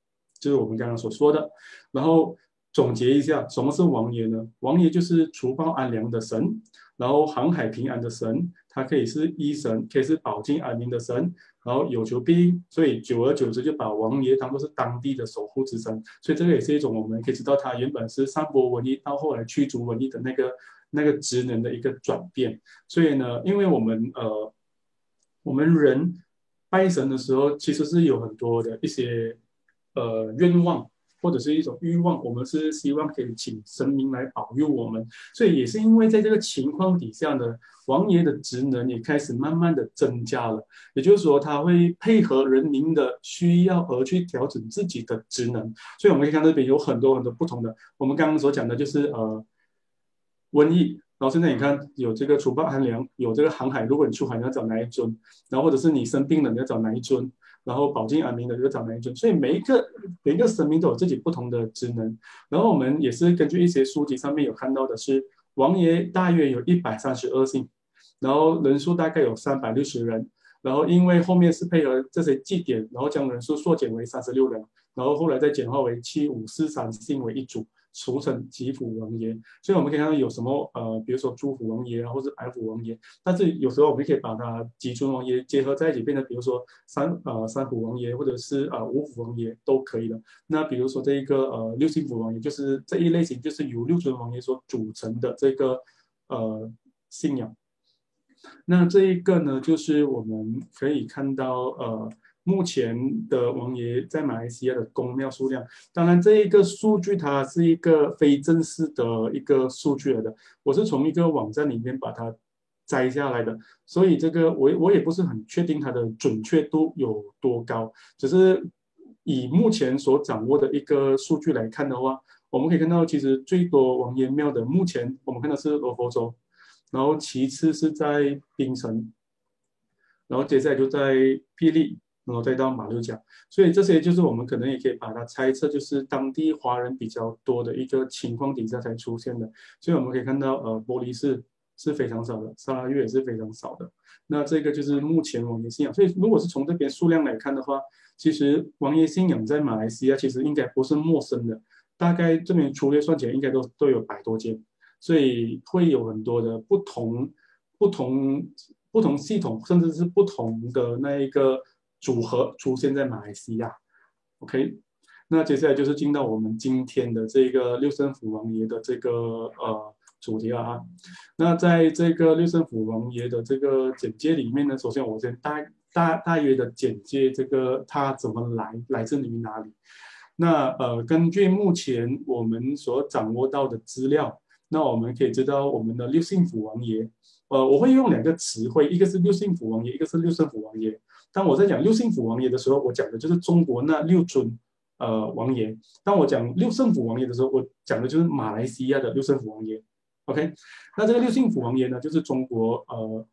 就是我们刚刚所说的。然后总结一下，什么是王爷呢？王爷就是除暴安良的神，然后航海平安的神。它可以是医神，可以是保境安民的神，然后有求必应，所以久而久之就把王爷当作是当地的守护之神。所以这个也是一种我们可以知道，他原本是散播瘟疫，到后来驱逐瘟疫的那个那个职能的一个转变。所以呢，因为我们呃，我们人拜神的时候，其实是有很多的一些呃愿望。或者是一种欲望，我们是希望可以请神明来保佑我们，所以也是因为在这个情况底下呢，王爷的职能也开始慢慢的增加了。也就是说，他会配合人民的需要而去调整自己的职能。所以我们可以看到这边有很多很多不同的。我们刚刚所讲的就是呃瘟疫，然后现在你看有这个除暴安良，有这个航海，如果你出海你要找哪一尊，然后或者是你生病了你要找哪一尊。然后保境安民的要找哪一尊，所以每一个每一个神明都有自己不同的职能。然后我们也是根据一些书籍上面有看到的是，王爷大约有一百三十二姓，然后人数大概有三百六十人。然后因为后面是配合这些祭典，然后将人数缩减为三十六人，然后后来再简化为七五四三姓为一组。俗称吉府王爷，所以我们可以看到有什么呃，比如说朱府王爷啊，或者白府王爷，但是有时候我们可以把它吉尊王爷结合在一起，变成比如说三呃三府王爷，或者是呃五府王爷都可以的。那比如说这一个呃六姓府王爷，就是这一类型，就是由六尊王爷所组成的这个呃信仰。那这一个呢，就是我们可以看到呃。目前的王爷在马来西亚的宫庙数量，当然这一个数据它是一个非正式的一个数据来的，我是从一个网站里面把它摘下来的，所以这个我我也不是很确定它的准确度有多高，只是以目前所掌握的一个数据来看的话，我们可以看到其实最多王爷庙的目前我们看到是罗佛州，然后其次是在槟城，然后接下来就在霹雳。然后再到马六甲，所以这些就是我们可能也可以把它猜测，就是当地华人比较多的一个情况底下才出现的。所以我们可以看到，呃，玻璃是是非常少的，沙拉越也是非常少的。那这个就是目前王爷信仰。所以如果是从这边数量来看的话，其实王爷信仰在马来西亚其实应该不是陌生的，大概这边粗略算起来应该都都有百多间，所以会有很多的不同、不同、不同系统，甚至是不同的那一个。组合出现在马来西亚，OK，那接下来就是进到我们今天的这个六胜府王爷的这个呃主题了啊。那在这个六胜府王爷的这个简介里面呢，首先我先大大大约的简介这个他怎么来，来自于哪里。那呃，根据目前我们所掌握到的资料，那我们可以知道我们的六胜府王爷，呃，我会用两个词汇，一个是六胜府王爷，一个是六胜府王爷。当我在讲六姓府王爷的时候，我讲的就是中国那六尊呃王爷；当我讲六圣府王爷的时候，我讲的就是马来西亚的六圣府王爷。OK，那这个六姓府王爷呢，就是中国呃。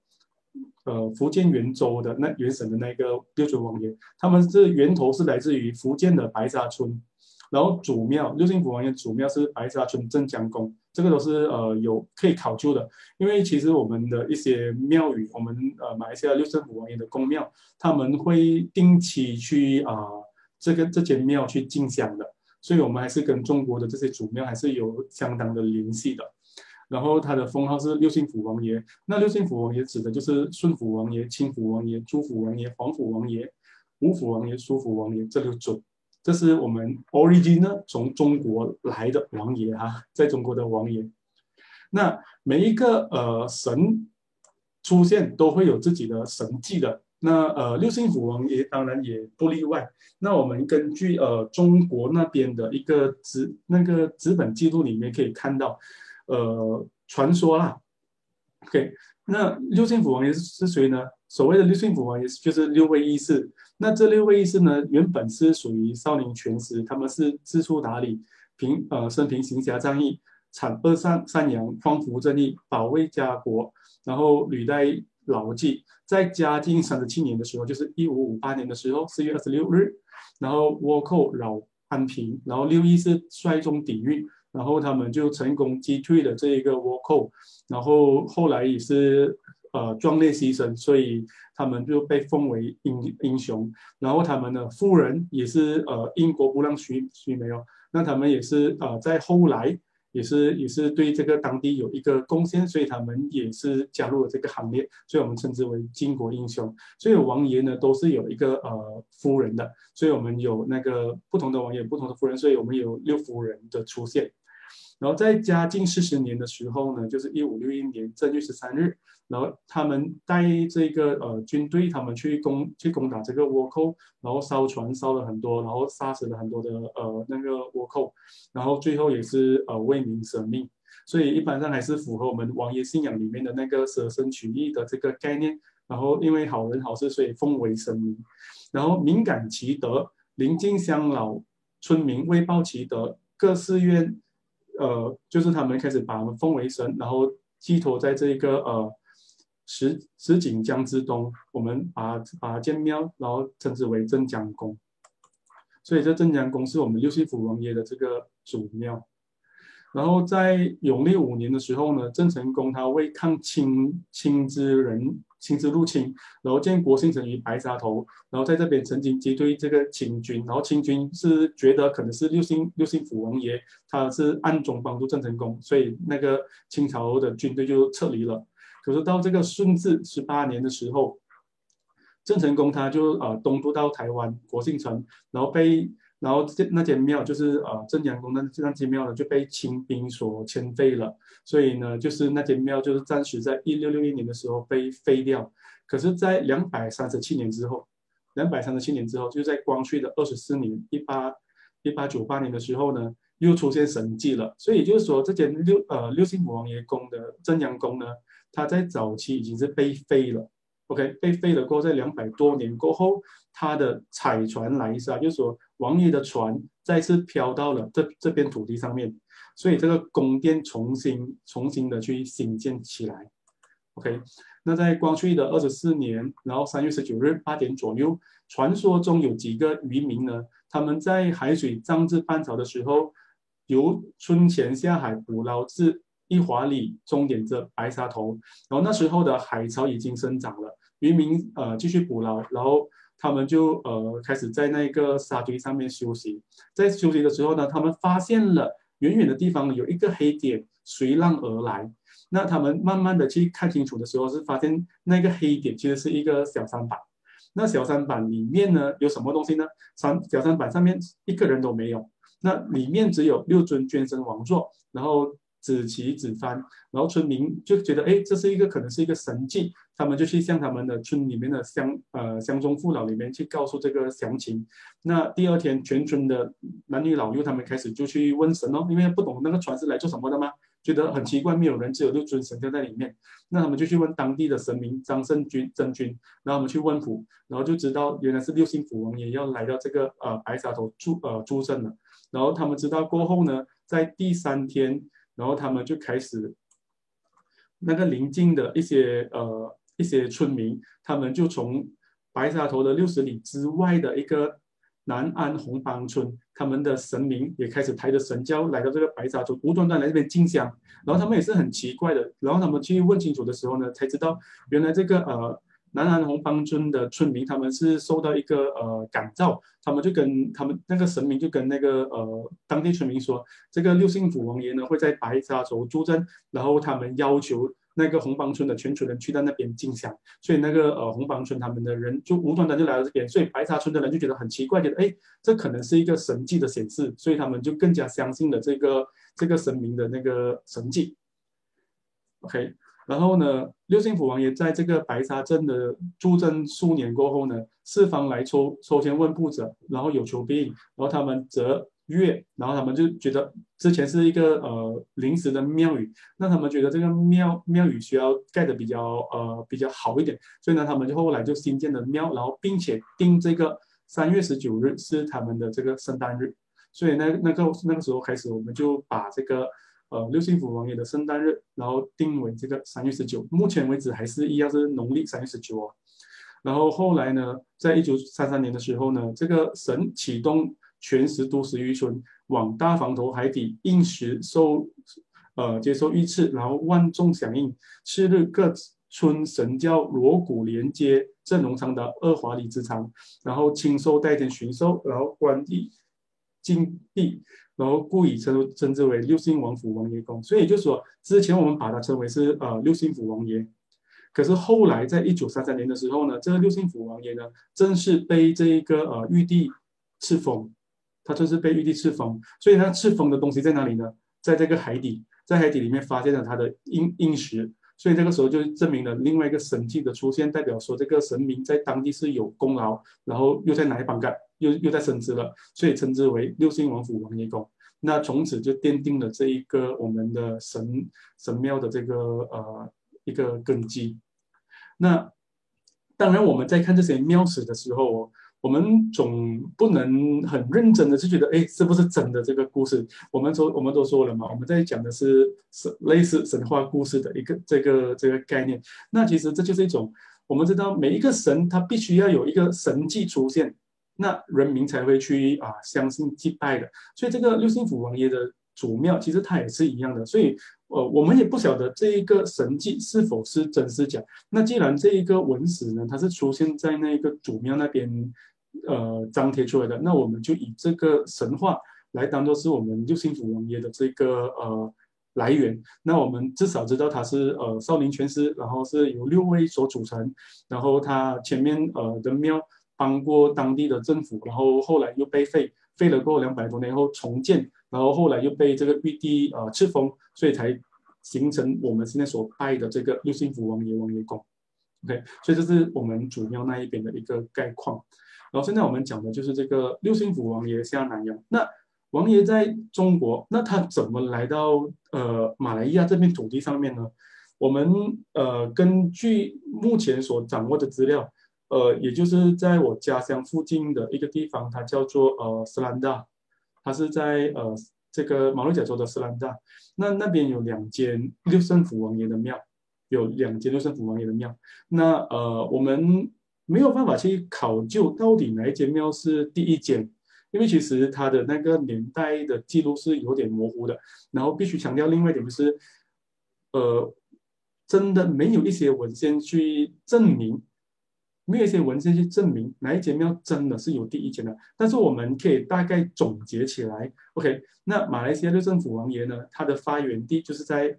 呃，福建圆州的那原省的那个六尊王爷，他们是源头是来自于福建的白沙村，然后祖庙六姓府王爷祖庙是白沙村镇江宫，这个都是呃有可以考究的。因为其实我们的一些庙宇，我们呃马来西亚六圣府王爷的宫庙，他们会定期去啊、这个这间庙去进香的，所以我们还是跟中国的这些祖庙还是有相当的联系的。然后他的封号是六胜府王爷，那六胜府王爷指的就是顺府王爷、清府王爷、朱府王爷、黄府王爷、吴府王爷、苏府王爷这六种，这是我们 original 从中国来的王爷哈、啊，在中国的王爷。那每一个呃神出现都会有自己的神迹的，那呃六星府王爷当然也不例外。那我们根据呃中国那边的一个纸那个纸本记录里面可以看到。呃，传说啦，OK，那六星府王爷是谁呢？所谓的六顺府王爷就是六位义士。那这六位义士呢，原本是属于少林拳师，他们是知书达理，平呃生平行侠仗义，惩恶善善扬，匡扶正义，保卫家国，然后履带牢记。在嘉靖三十七年的时候，就是一五五八年的时候，四月二十六日，然后倭寇扰安平，然后六义士率众抵御。然后他们就成功击退了这一个倭寇，然后后来也是呃壮烈牺牲，所以他们就被封为英英雄。然后他们的夫人也是呃英国布朗许许梅哦，那他们也是呃在后来也是也是对这个当地有一个贡献，所以他们也是加入了这个行列，所以我们称之为巾帼英雄。所以王爷呢都是有一个呃夫人的，所以我们有那个不同的王爷不同的夫人，所以我们有六夫人的出现。然后在嘉靖四十年的时候呢，就是一五六一年正月十三日，然后他们带这个呃军队，他们去攻去攻打这个倭寇，然后烧船烧了很多，然后杀死了很多的呃那个倭寇，然后最后也是呃为民舍命，所以一般上还是符合我们王爷信仰里面的那个舍身取义的这个概念。然后因为好人好事，所以奉为神明。然后敏感其德，邻近乡老村民为报其德，各寺院。呃，就是他们开始把我们封为神，然后寄托在这个呃石石井江之东，我们把把建庙，然后称之为镇江宫。所以这镇江宫是我们六胜府王爷的这个祖庙。然后在永历五年的时候呢，郑成功他为抗清清之人。亲自入侵，然后建国姓城于白沙头，然后在这边曾经击退这个清军，然后清军是觉得可能是六姓六姓府王爷，他是暗中帮助郑成功，所以那个清朝的军队就撤离了。可是到这个顺治十八年的时候，郑成功他就呃东渡到台湾国姓城，然后被。然后这那间庙就是呃镇阳宫那那间庙呢就被清兵所迁废了，所以呢就是那间庙就是暂时在一六六一年的时候被废掉。可是，在两百三十七年之后，两百三十七年之后，就在光绪的二十四年一八一八九八年的时候呢，又出现神迹了。所以也就是说，这间六呃六姓王爷宫的镇阳宫呢，它在早期已经是被废了。OK，被废了过后，在两百多年过后，他的彩船来是啊，就是说王爷的船再次飘到了这这片土地上面，所以这个宫殿重新重新的去兴建起来。OK，那在光绪的二十四年，然后三月十九日八点左右，传说中有几个渔民呢，他们在海水涨至半潮的时候，由村前下海捕捞至一华里，终点这白沙头，然后那时候的海潮已经生长了。渔民呃继续捕捞，然后他们就呃开始在那个沙堆上面休息。在休息的时候呢，他们发现了远远的地方有一个黑点随浪而来。那他们慢慢的去看清楚的时候，是发现那个黑点其实是一个小三板。那小三板里面呢有什么东西呢？三小三板上面一个人都没有，那里面只有六尊捐身王座，然后。紫旗子幡，然后村民就觉得，哎，这是一个可能是一个神迹，他们就去向他们的村里面的乡呃乡中父老里面去告诉这个详情。那第二天，全村的男女老幼他们开始就去问神哦，因为不懂那个船是来做什么的嘛，觉得很奇怪，没有人，只有六尊神就在里面。那他们就去问当地的神明张圣君真君，然后我们去问卜，然后就知道原来是六星府王爷要来到这个呃白沙头助呃助阵了。然后他们知道过后呢，在第三天。然后他们就开始，那个邻近的一些呃一些村民，他们就从白沙头的六十里之外的一个南安红帮村，他们的神明也开始抬着神轿来到这个白沙头，无端端来这边进香。然后他们也是很奇怪的，然后他们去问清楚的时候呢，才知道原来这个呃。南安红方村的村民，他们是受到一个呃感召，他们就跟他们那个神明就跟那个呃当地村民说，这个六星府王爷呢会在白沙洲助阵，然后他们要求那个红方村的全村人去到那边进香，所以那个呃红方村他们的人就无端端就来到这边，所以白沙村的人就觉得很奇怪，觉得哎这可能是一个神迹的显示，所以他们就更加相信了这个这个神明的那个神迹。OK。然后呢，六星府王爷在这个白沙镇的驻镇数年过后呢，四方来抽抽签问卜者，然后有求必应，然后他们则悦，然后他们就觉得之前是一个呃临时的庙宇，那他们觉得这个庙庙宇需要盖的比较呃比较好一点，所以呢，他们就后来就新建了庙，然后并且定这个三月十九日是他们的这个圣诞日，所以那那个那个时候开始，我们就把这个。呃，六星福王爷的圣诞日，然后定为这个三月十九，目前为止还是一样是农历三月十九哦。然后后来呢，在一九三三年的时候呢，这个神启动全十都十余村往大房头海底应时受呃接受御赐，然后万众响应。次日各村神轿锣鼓连接，镇龙长达二华里之长，然后亲收代天巡狩，然后官地金币。然后故以称称之为六星王府王爷宫，所以就说，之前我们把它称为是呃六星府王爷，可是后来在一九三三年的时候呢，这个六星府王爷呢，正式被这一个呃玉帝赐封，他正式被玉帝赐封，所以他赐封的东西在哪里呢？在这个海底，在海底里面发现了他的印印石。所以这个时候就证明了另外一个神迹的出现，代表说这个神明在当地是有功劳，然后又在哪一方干，又又在升职了，所以称之为六星王府王爷宫。那从此就奠定了这一个我们的神神庙的这个呃一个根基。那当然我们在看这些庙史的时候。我们总不能很认真的就觉得，哎，是不是真的这个故事？我们说，我们都说了嘛，我们在讲的是是类似神话故事的一个这个这个概念。那其实这就是一种，我们知道每一个神他必须要有一个神迹出现，那人民才会去啊相信祭拜的。所以这个六星府王爷的祖庙其实它也是一样的。所以呃，我们也不晓得这一个神迹是否是真是假。那既然这一个文史呢，它是出现在那个祖庙那边。呃，张贴出来的，那我们就以这个神话来当做是我们六星府王爷的这个呃来源。那我们至少知道他是呃少林拳师，然后是由六位所组成，然后他前面呃的庙帮过当地的政府，然后后来又被废，废了过两百多年后重建，然后后来又被这个玉帝呃赐封，所以才形成我们现在所拜的这个六星府王爷王爷宫。OK，所以这是我们主庙那一边的一个概况。然后现在我们讲的就是这个六星府王爷下南洋。那王爷在中国，那他怎么来到呃马来亚这片土地上面呢？我们呃根据目前所掌握的资料，呃，也就是在我家乡附近的一个地方，它叫做呃斯兰达，它是在呃这个马六甲州的斯兰达。那那边有两间六圣府王爷的庙，有两间六圣府王爷的庙。那呃我们。没有办法去考究到底哪一间庙是第一间，因为其实它的那个年代的记录是有点模糊的。然后必须强调另外一点就是，呃，真的没有一些文献去证明，没有一些文献去证明哪一间庙真的是有第一间的。但是我们可以大概总结起来，OK，那马来西亚六政府王爷呢，它的发源地就是在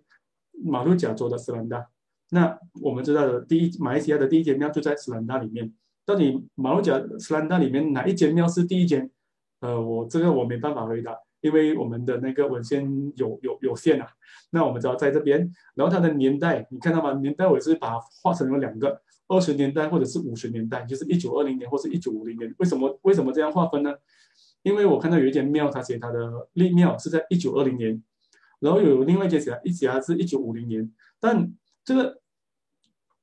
马六甲州的斯兰达。那我们知道的第一马来西亚的第一间庙就在斯兰达里面，到底马六甲斯兰达里面哪一间庙是第一间？呃，我这个我没办法回答，因为我们的那个文献有有有限啊。那我们知道在这边，然后它的年代，你看到吗？年代我是把它划成了两个，二十年代或者是五十年代，就是一九二零年或是一九五零年。为什么为什么这样划分呢？因为我看到有一间庙，它写它的立庙是在一九二零年，然后有另外一间写一家是一九五零年，但这个。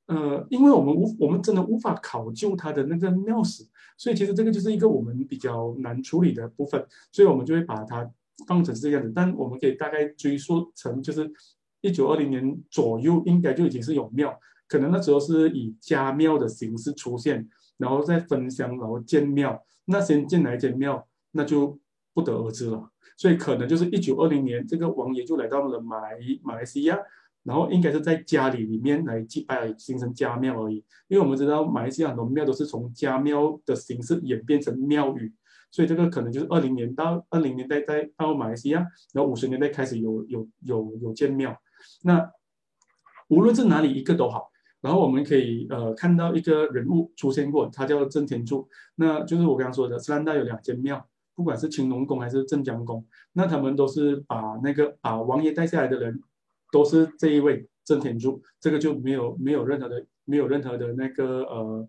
呃，因为我们无，我们真的无法考究它的那个庙史，所以其实这个就是一个我们比较难处理的部分，所以我们就会把它放成是这样子。但我们可以大概追溯成，就是一九二零年左右，应该就已经是有庙，可能那时候是以家庙的形式出现，然后再分乡，然后建庙。那先建哪一间庙，那就不得而知了。所以可能就是一九二零年，这个王爷就来到了马来马来西亚。然后应该是在家里里面来祭拜，形成家庙而已。因为我们知道马来西亚很多庙都是从家庙的形式演变成庙宇，所以这个可能就是二零年到二零年代在到马来西亚，然后五十年代开始有有有有建庙。那无论是哪里一个都好，然后我们可以呃看到一个人物出现过，他叫郑天柱，那就是我刚刚说的斯兰大有两间庙，不管是青龙宫还是镇江宫，那他们都是把那个把王爷带下来的人。都是这一位郑天柱，这个就没有没有任何的没有任何的那个呃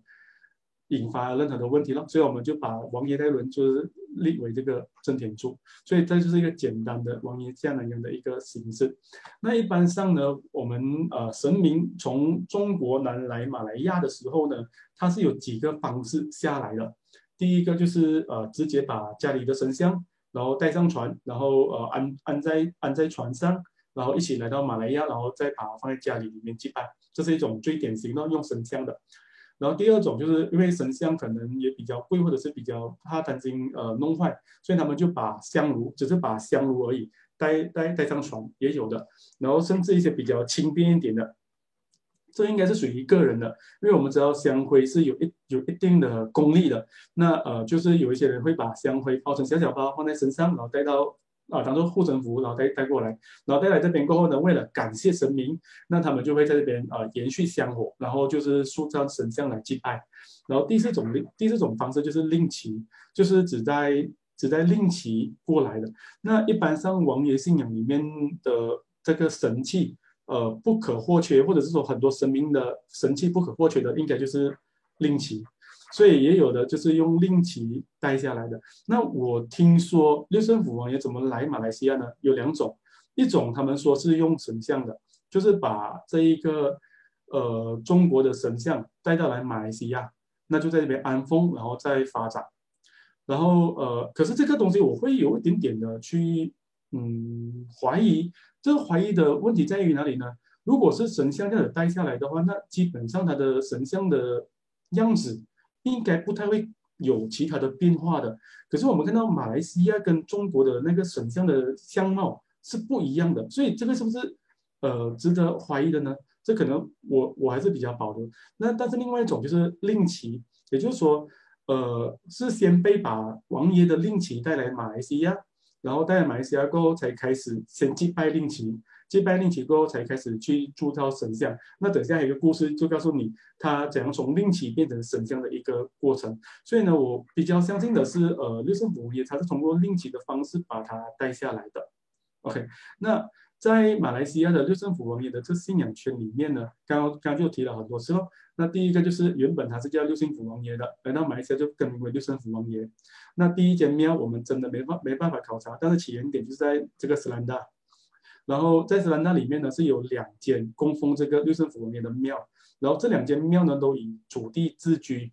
引发任何的问题了，所以我们就把王爷带轮就是立为这个郑天柱，所以这就是一个简单的王爷下南洋的一个形式。那一般上呢，我们呃神明从中国南来马来亚的时候呢，它是有几个方式下来的。第一个就是呃直接把家里的神像然后带上船，然后呃安安在安在船上。然后一起来到马来亚，然后再把它放在家里里面祭拜，这是一种最典型的用神像的。然后第二种就是因为神像可能也比较贵，或者是比较怕担心呃弄坏，所以他们就把香炉，只是把香炉而已带带带上床也有的。然后甚至一些比较轻便一点的，这应该是属于个人的，因为我们知道香灰是有一有一定的功力的。那呃就是有一些人会把香灰包成小小包放在身上，然后带到。啊，当做护身符，然后带带过来，然后带来这边过后呢，为了感谢神明，那他们就会在这边啊、延续香火，然后就是塑造神像来祭拜。然后第四种第四种方式就是令旗，就是指在指在令旗过来的。那一般上王爷信仰里面的这个神器，呃，不可或缺，或者是说很多神明的神器不可或缺的，应该就是令旗。所以也有的就是用令旗带下来的。那我听说六圣府王爷怎么来马来西亚呢？有两种，一种他们说是用神像的，就是把这一个呃中国的神像带到来马来西亚，那就在这边安丰，然后再发展。然后呃，可是这个东西我会有一点点的去嗯怀疑，这个怀疑的问题在于哪里呢？如果是神像这样带下来的话，那基本上它的神像的样子。应该不太会有其他的变化的。可是我们看到马来西亚跟中国的那个神像的相貌是不一样的，所以这个是不是呃值得怀疑的呢？这可能我我还是比较保留。那但是另外一种就是令旗，也就是说，呃，是先被把王爷的令旗带来马来西亚，然后带来马来西亚过后才开始先祭拜令旗。祭拜令旗过后，才开始去铸造神像。那等下有一个故事，就告诉你他怎样从令旗变成神像的一个过程。所以呢，我比较相信的是，呃，六顺府王爷他是通过令旗的方式把它带下来的。OK，那在马来西亚的六圣府王爷的这信仰圈里面呢，刚刚刚就提了很多次喽。那第一个就是原本他是叫六圣府王爷的，来到马来西亚就更名为六圣府王爷。那第一间庙我们真的没办没办法考察，但是起源点就是在这个斯兰达。然后在斯兰那里面呢，是有两间供奉这个六顺府王爷的庙，然后这两间庙呢都以主地自居，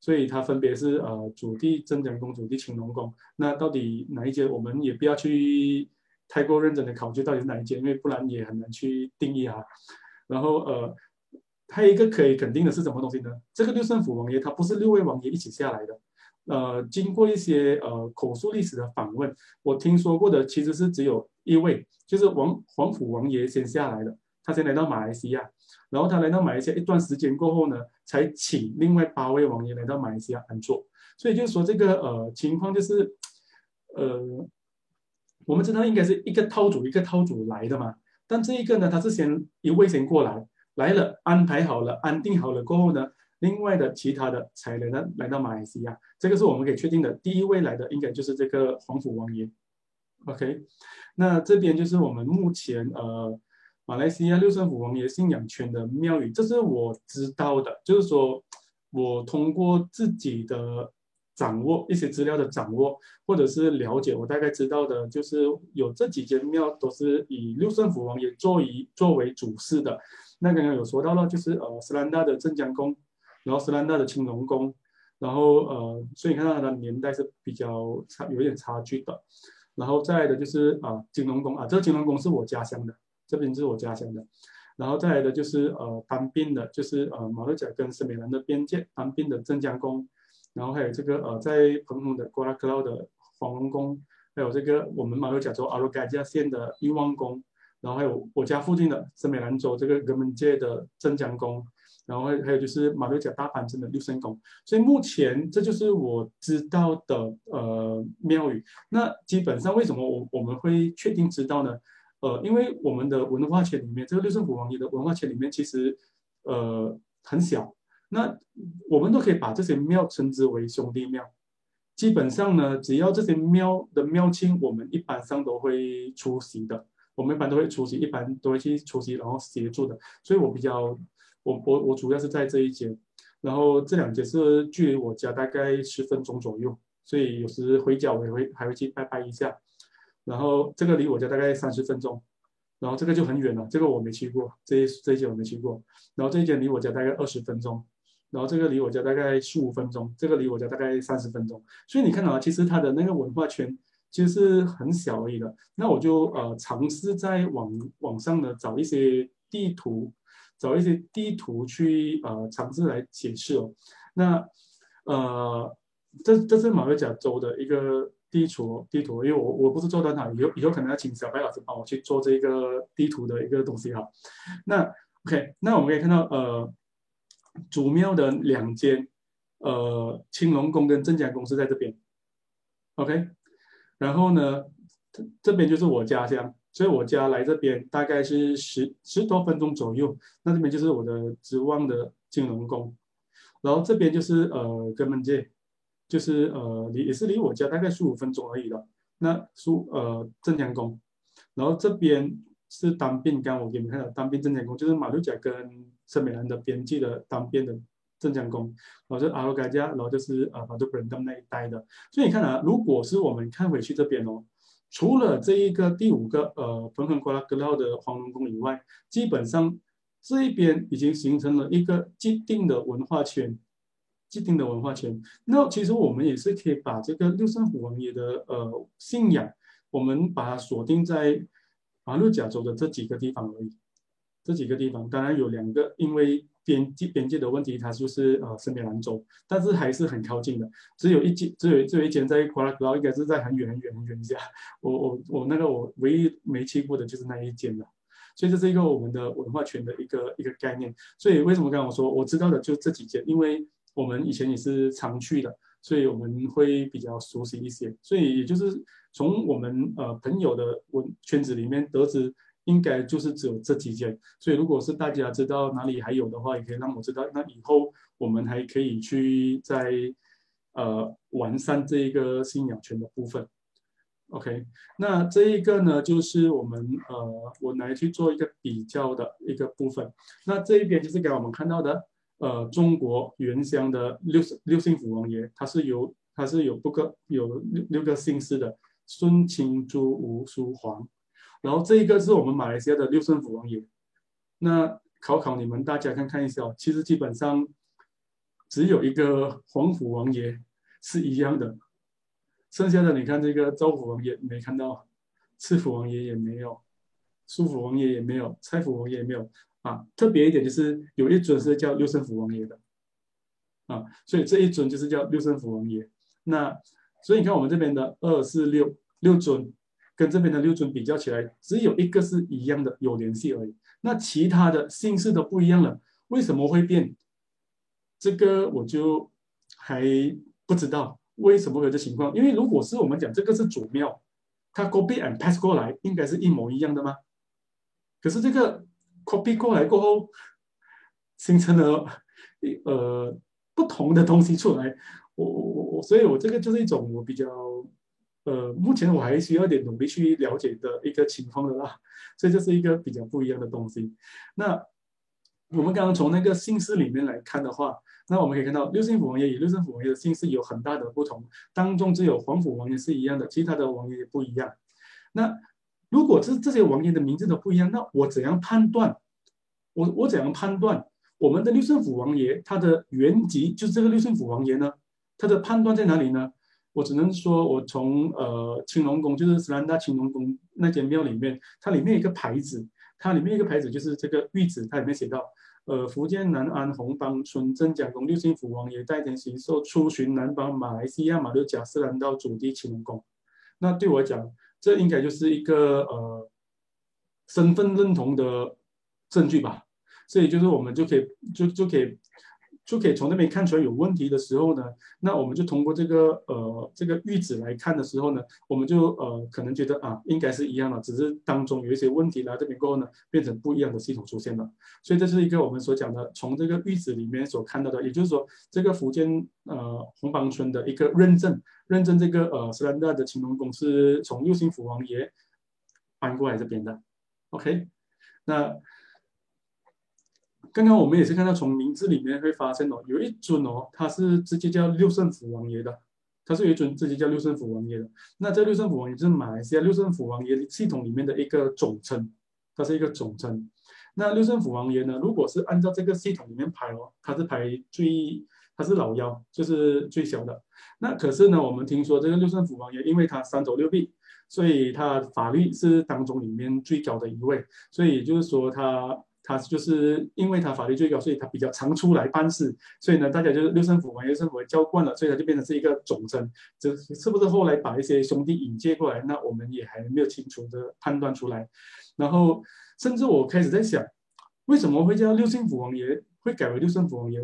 所以它分别是呃主地镇江宫、主地青龙宫。那到底哪一间，我们也不要去太过认真的考究到底是哪一间，因为不然也很难去定义啊。然后呃，还有一个可以肯定的是什么东西呢？这个六顺府王爷他不是六位王爷一起下来的，呃，经过一些呃口述历史的访问，我听说过的其实是只有一位。就是王黄府王爷先下来的，他先来到马来西亚，然后他来到马来西亚一段时间过后呢，才请另外八位王爷来到马来西亚安坐。所以就是说这个呃情况就是，呃，我们知道应该是一个套组一个套组来的嘛，但这一个呢，他是先一位先过来，来了安排好了安定好了过后呢，另外的其他的才来到来到马来西亚，这个是我们可以确定的。第一位来的应该就是这个黄甫王爷。OK，那这边就是我们目前呃马来西亚六圣府王爷信仰圈的庙宇，这是我知道的，就是说我通过自己的掌握一些资料的掌握，或者是了解，我大概知道的就是有这几间庙都是以六圣府王爷作为作为主事的。那刚刚有说到了，就是呃斯兰大的镇江宫，然后斯兰大的青龙宫，然后呃，所以你看到它的年代是比较差，有点差距的。然后再来的就是啊、呃，金龙宫啊，这个金龙宫是我家乡的，这边是我家乡的。然后再来的就是呃，当兵的，就是呃，马六甲跟斯美兰的边界，当兵的镇江宫。然后还有这个呃，在彭亨的瓜拉克劳的黄龙宫，还有这个我们马六甲州阿鲁嘎加县的裕旺宫，然后还有我家附近的斯美兰州这个格门界的镇江宫。然后还有就是马六甲大藩镇的六圣宫，所以目前这就是我知道的呃庙宇。那基本上为什么我我们会确定知道呢？呃，因为我们的文化圈里面，这个六圣府王爷的文化圈里面其实呃很小，那我们都可以把这些庙称之为兄弟庙。基本上呢，只要这些庙的庙庆，我们一般上都会出席的。我们一般都会出席，一般都会去出席，然后协助的。所以我比较。我我我主要是在这一间，然后这两间是距离我家大概十分钟左右，所以有时回家我也会还会去拜拜一下。然后这个离我家大概三十分钟，然后这个就很远了，这个我没去过，这这一间我没去过。然后这一间离我家大概二十分钟，然后这个离我家大概十五分钟，这个离我家大概三十分钟。所以你看到啊，其实它的那个文化圈其实是很小而已的。那我就呃尝试在网网上呢找一些地图。找一些地图去呃尝试来解释哦，那呃这这是马六甲州的一个地图地图，因为我我不是做的很以后以后可能要请小白老师帮我去做这个地图的一个东西哈。那 OK，那我们可以看到呃主庙的两间呃青龙宫跟镇江宫是在这边，OK，然后呢这这边就是我家乡。所以我家来这边大概是十十多分钟左右，那这边就是我的指望的金龙宫，然后这边就是呃根门界，就是呃离也是离我家大概十五分钟而已了。那苏呃镇江宫，然后这边是当边，刚我给你们看到当边镇江宫，就是马六甲跟斯美兰的边界的当边的镇江宫，然后就阿罗嘎加，然后就是呃巴都布仁登那一带的。所以你看啊，如果是我们看回去这边哦。除了这一个第五个呃彭亨瓜拉格劳的黄龙宫以外，基本上这一边已经形成了一个既定的文化圈，既定的文化圈。那其实我们也是可以把这个六圣虎王爷的呃信仰，我们把它锁定在马六甲州的这几个地方而已。这几个地方当然有两个，因为。边界边界的问题，它就是呃斯美兰州，但是还是很靠近的。只有一间，只有只有一间在瓜拉克劳，应该是在很远很远很远一下。我我我那个我唯一没去过的就是那一间了。所以这是一个我们的文化圈的一个一个概念。所以为什么刚刚我说我知道的就这几间？因为我们以前也是常去的，所以我们会比较熟悉一些。所以也就是从我们呃朋友的文圈子里面得知。应该就是只有这几件，所以如果是大家知道哪里还有的话，也可以让我知道。那以后我们还可以去再呃完善这一个信仰权的部分。OK，那这一个呢，就是我们呃我来去做一个比较的一个部分。那这一边就是给我们看到的呃中国原乡的六六姓府王爷，他是有他是有不个有六六个姓氏的，孙青朱吴苏黄。然后这一个是我们马来西亚的六顺府王爷，那考考你们大家看看一下哦，其实基本上只有一个黄府王爷是一样的，剩下的你看这个赵府王爷没看到，赤府王爷也没有，苏府王爷也没有，蔡府王爷也没有啊。特别一点就是有一尊是叫六顺府王爷的，啊，所以这一尊就是叫六顺府王爷。那所以你看我们这边的二四六六尊。跟这边的六尊比较起来，只有一个是一样的，有联系而已。那其他的姓氏都不一样了，为什么会变？这个我就还不知道为什么有这情况。因为如果是我们讲这个是主庙，它 copy and pass 过来，应该是一模一样的吗？可是这个 copy 过来过后，形成了呃不同的东西出来。我我我，所以我这个就是一种我比较呃，目前我还需要点努力去了解的一个情况的啦。所以这是一个比较不一样的东西。那我们刚刚从那个姓氏里面来看的话，那我们可以看到六胜府王爷与六胜府王爷的姓氏有很大的不同，当中只有皇甫王爷是一样的，其他的王爷也不一样。那如果这这些王爷的名字都不一样，那我怎样判断？我我怎样判断我们的六胜府王爷他的原籍就是这个六胜府王爷呢？他的判断在哪里呢？我只能说，我从呃青龙宫，就是斯兰达青龙宫那间庙里面，它里面一个牌子，它里面一个牌子就是这个玉旨，它里面写到，呃，福建南安红帮村郑家公六胜府王爷代天行受出巡南方马来西亚马六甲斯兰道主地青龙宫。那对我讲。这应该就是一个呃身份认同的证据吧，所以就是我们就可以就就可以就可以从那边看出来有问题的时候呢，那我们就通过这个呃这个玉旨来看的时候呢，我们就呃可能觉得啊应该是一样的，只是当中有一些问题来这边过后呢，变成不一样的系统出现了，所以这是一个我们所讲的从这个玉旨里面所看到的，也就是说这个福建呃红帮村的一个认证。认证这个呃斯兰达的青龙宫是从六星府王爷搬过来这边的，OK？那刚刚我们也是看到从名字里面会发现哦，有一尊哦，他是直接叫六圣府王爷的，他是有一尊直接叫六圣府王爷的。那这六圣府王爷就是马来西亚六圣府王爷系统里面的一个总称，它是一个总称。那六圣府王爷呢，如果是按照这个系统里面排哦，它是排最。他是老幺，就是最小的。那可是呢，我们听说这个六圣府王爷，因为他三头六臂，所以他法力是当中里面最高的一位。所以就是说他他就是因为他法律最高，所以他比较常出来办事。所以呢，大家就是六胜府王爷、六胜府教惯了，所以他就变成是一个总称。这是不是后来把一些兄弟引介过来？那我们也还没有清楚的判断出来。然后甚至我开始在想，为什么会叫六胜府王爷，会改为六胜府王爷？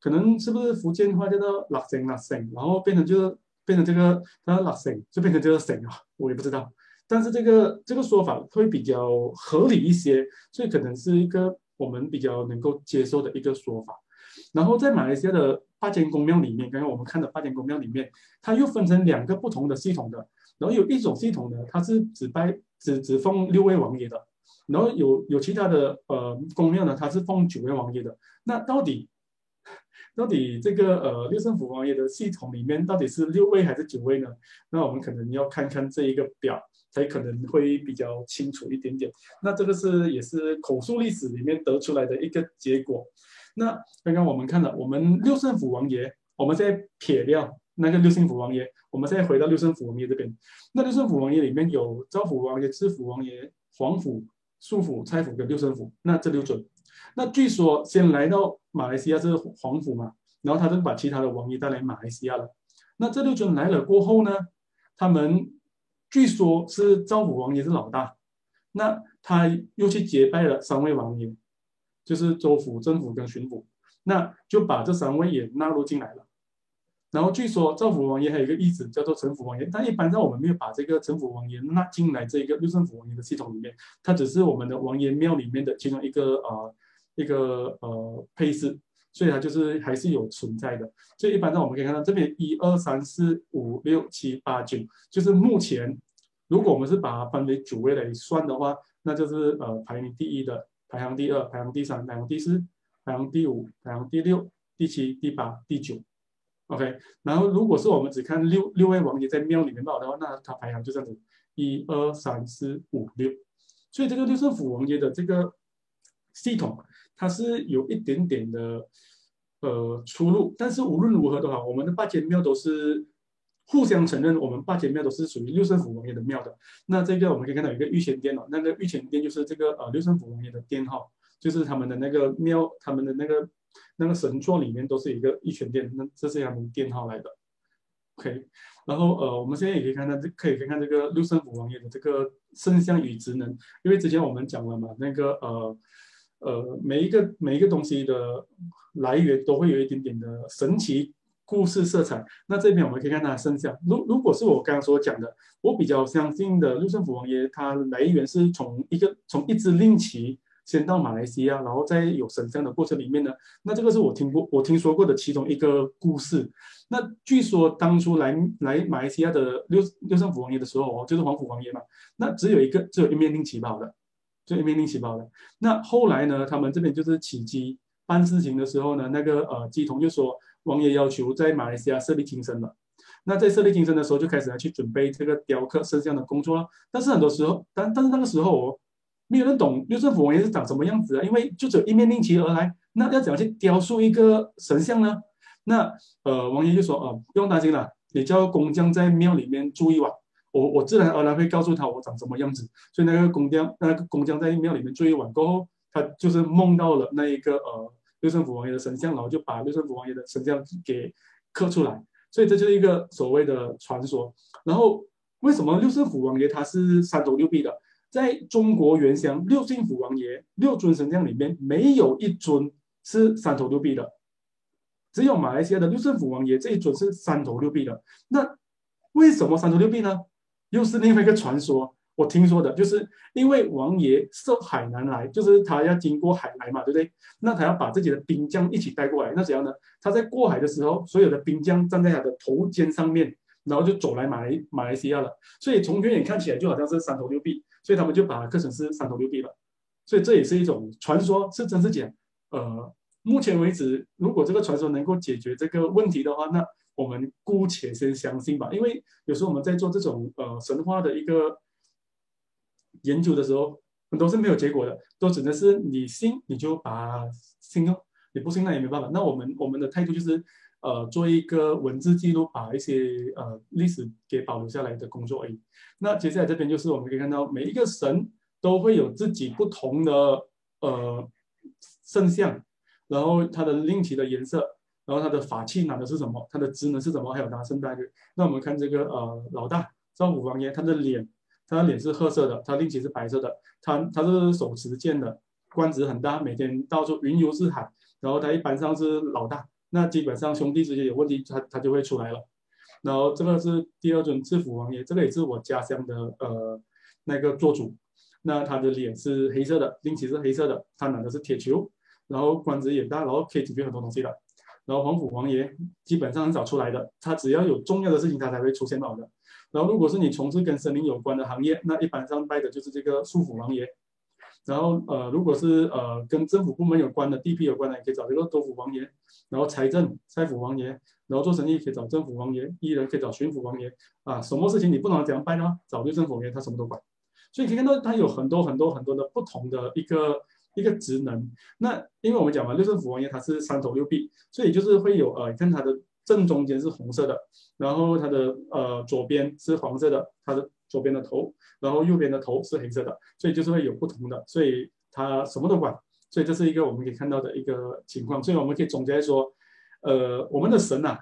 可能是不是福建话叫做六胜六胜，然后变成就是变成这个它六胜就变成这个胜啊，我也不知道。但是这个这个说法会比较合理一些，所以可能是一个我们比较能够接受的一个说法。然后在马来西亚的八间宫庙里面，刚刚我们看的八间宫庙里面，它又分成两个不同的系统的。然后有一种系统呢，它是只拜只只奉六位王爷的，然后有有其他的呃宫庙呢，它是奉九位王爷的。那到底？到底这个呃六胜府王爷的系统里面到底是六位还是九位呢？那我们可能要看看这一个表，才可能会比较清楚一点点。那这个是也是口述历史里面得出来的一个结果。那刚刚我们看了我们六圣府王爷，我们再撇掉那个六胜府王爷，我们再回到六圣府王爷这边。那六圣府王爷里面有招府王爷、知府王爷、皇府、庶府、差府跟六圣府，那这六尊。那据说先来到马来西亚是皇府嘛，然后他就把其他的王爷带来马来西亚了。那这六尊来了过后呢，他们据说是赵府王爷是老大，那他又去结拜了三位王爷，就是州府、政府跟巡抚，那就把这三位也纳入进来了。然后据说赵府王爷还有一个义子叫做陈府王爷，但一般上我们没有把这个陈府王爷纳进来这个六胜府王爷的系统里面，他只是我们的王爷庙里面的其中一个。呃一个呃配置，所以它就是还是有存在的。所以一般上我们可以看到这边一二三四五六七八九，就是目前如果我们是把它分为九位来算的话，那就是呃排名第一的，排行第二，排行第三，排行第四，排行第五，排行第六，第七，第八，第九。OK，然后如果是我们只看六六位王爷在庙里面报的话，那它排行就这样子，一二三四五六。所以这个六胜府王爷的这个系统。它是有一点点的呃出入，但是无论如何的话，我们的八间庙都是互相承认，我们八间庙都是属于六胜府王爷的庙的。那这个我们可以看到有一个御前殿哦，那个御前殿就是这个呃六胜府王爷的殿号，就是他们的那个庙，他们的那个那个神座里面都是一个御前殿，那这是他们殿号来的。OK，然后呃我们现在也可以看到这可以看看这个六胜府王爷的这个圣像与职能，因为之前我们讲了嘛，那个呃。呃，每一个每一个东西的来源都会有一点点的神奇故事色彩。那这边我们可以看它的圣像。如如果是我刚刚所讲的，我比较相信的六圣府王爷，它来源是从一个从一支令旗先到马来西亚，然后在有神像的过程里面呢，那这个是我听过我听说过的其中一个故事。那据说当初来来马来西亚的六六圣府王爷的时候哦，就是黄甫王爷嘛，那只有一个只有一面令旗袍的，就一面令旗袍的。那后来呢，他们这边就是起机办事情的时候呢，那个呃乩童就说王爷要求在马来西亚设立金身了。那在设立金身的时候，就开始来去准备这个雕刻圣像的工作了。但是很多时候，但但是那个时候哦。没有人懂六政府王爷是长什么样子啊，因为就只有一面令旗而来，那要怎样去雕塑一个神像呢？那呃，王爷就说：“哦，不用担心了，你叫工匠在庙里面住一晚，我我自然而然会告诉他我长什么样子。”所以那个工匠，那个工匠在庙里面住一晚过后，他就是梦到了那一个呃六圣府王爷的神像，然后就把六圣府王爷的神像给刻出来。所以这就是一个所谓的传说。然后为什么六圣府王爷他是三头六臂的？在中国原乡六圣府王爷六尊神像里面，没有一尊是三头六臂的，只有马来西亚的六圣府王爷这一尊是三头六臂的。那为什么三头六臂呢？又是另外一个传说。我听说的就是因为王爷受海南来，就是他要经过海来嘛，对不对？那他要把自己的兵将一起带过来，那怎样呢？他在过海的时候，所有的兵将站在他的头肩上面，然后就走来马来马来西亚了。所以从远远看起来就好像是三头六臂。所以他们就把它刻成是三头六臂了，所以这也是一种传说，是真是假？呃，目前为止，如果这个传说能够解决这个问题的话，那我们姑且先相信吧。因为有时候我们在做这种呃神话的一个研究的时候，很多是没有结果的，都只能是你信你就把信用，你不信那也没办法。那我们我们的态度就是。呃，做一个文字记录，把一些呃历史给保留下来的工作而已。那接下来这边就是我们可以看到，每一个神都会有自己不同的呃圣像，然后它的令旗的颜色，然后它的法器拿的是什么，它的职能是什么，还有它的圣诞日。那我们看这个呃老大赵府王爷，他的脸，他的脸是褐色的，他令旗是白色的，他他是手持剑的，官职很大，每天到处云游四海，然后他一般上是老大。那基本上兄弟之间有问题，他他就会出来了。然后这个是第二尊赤府王爷，这个也是我家乡的呃那个做主。那他的脸是黑色的，令旗是黑色的，他拿的是铁球，然后官职也大，然后可以解决很多东西的。然后黄府王爷基本上很少出来的，他只要有重要的事情他才会出现到的。然后如果是你从事跟森林有关的行业，那一般上拜的就是这个树府王爷。然后呃，如果是呃跟政府部门有关的、地皮有关的，你可以找这个州府王爷；然后财政、赛府王爷；然后做生意可以找政府王爷；艺人可以找巡抚王爷。啊，什么事情你不能怎样办呢？找对政府王爷，他什么都管。所以可以看到，他有很多很多很多的不同的一个一个职能。那因为我们讲嘛，六圣府王爷他是三头六臂，所以就是会有呃，你看他的正中间是红色的，然后他的呃左边是黄色的，他的。左边的头，然后右边的头是黑色的，所以就是会有不同的，所以他什么都管，所以这是一个我们可以看到的一个情况，所以我们可以总结来说，呃，我们的神啊，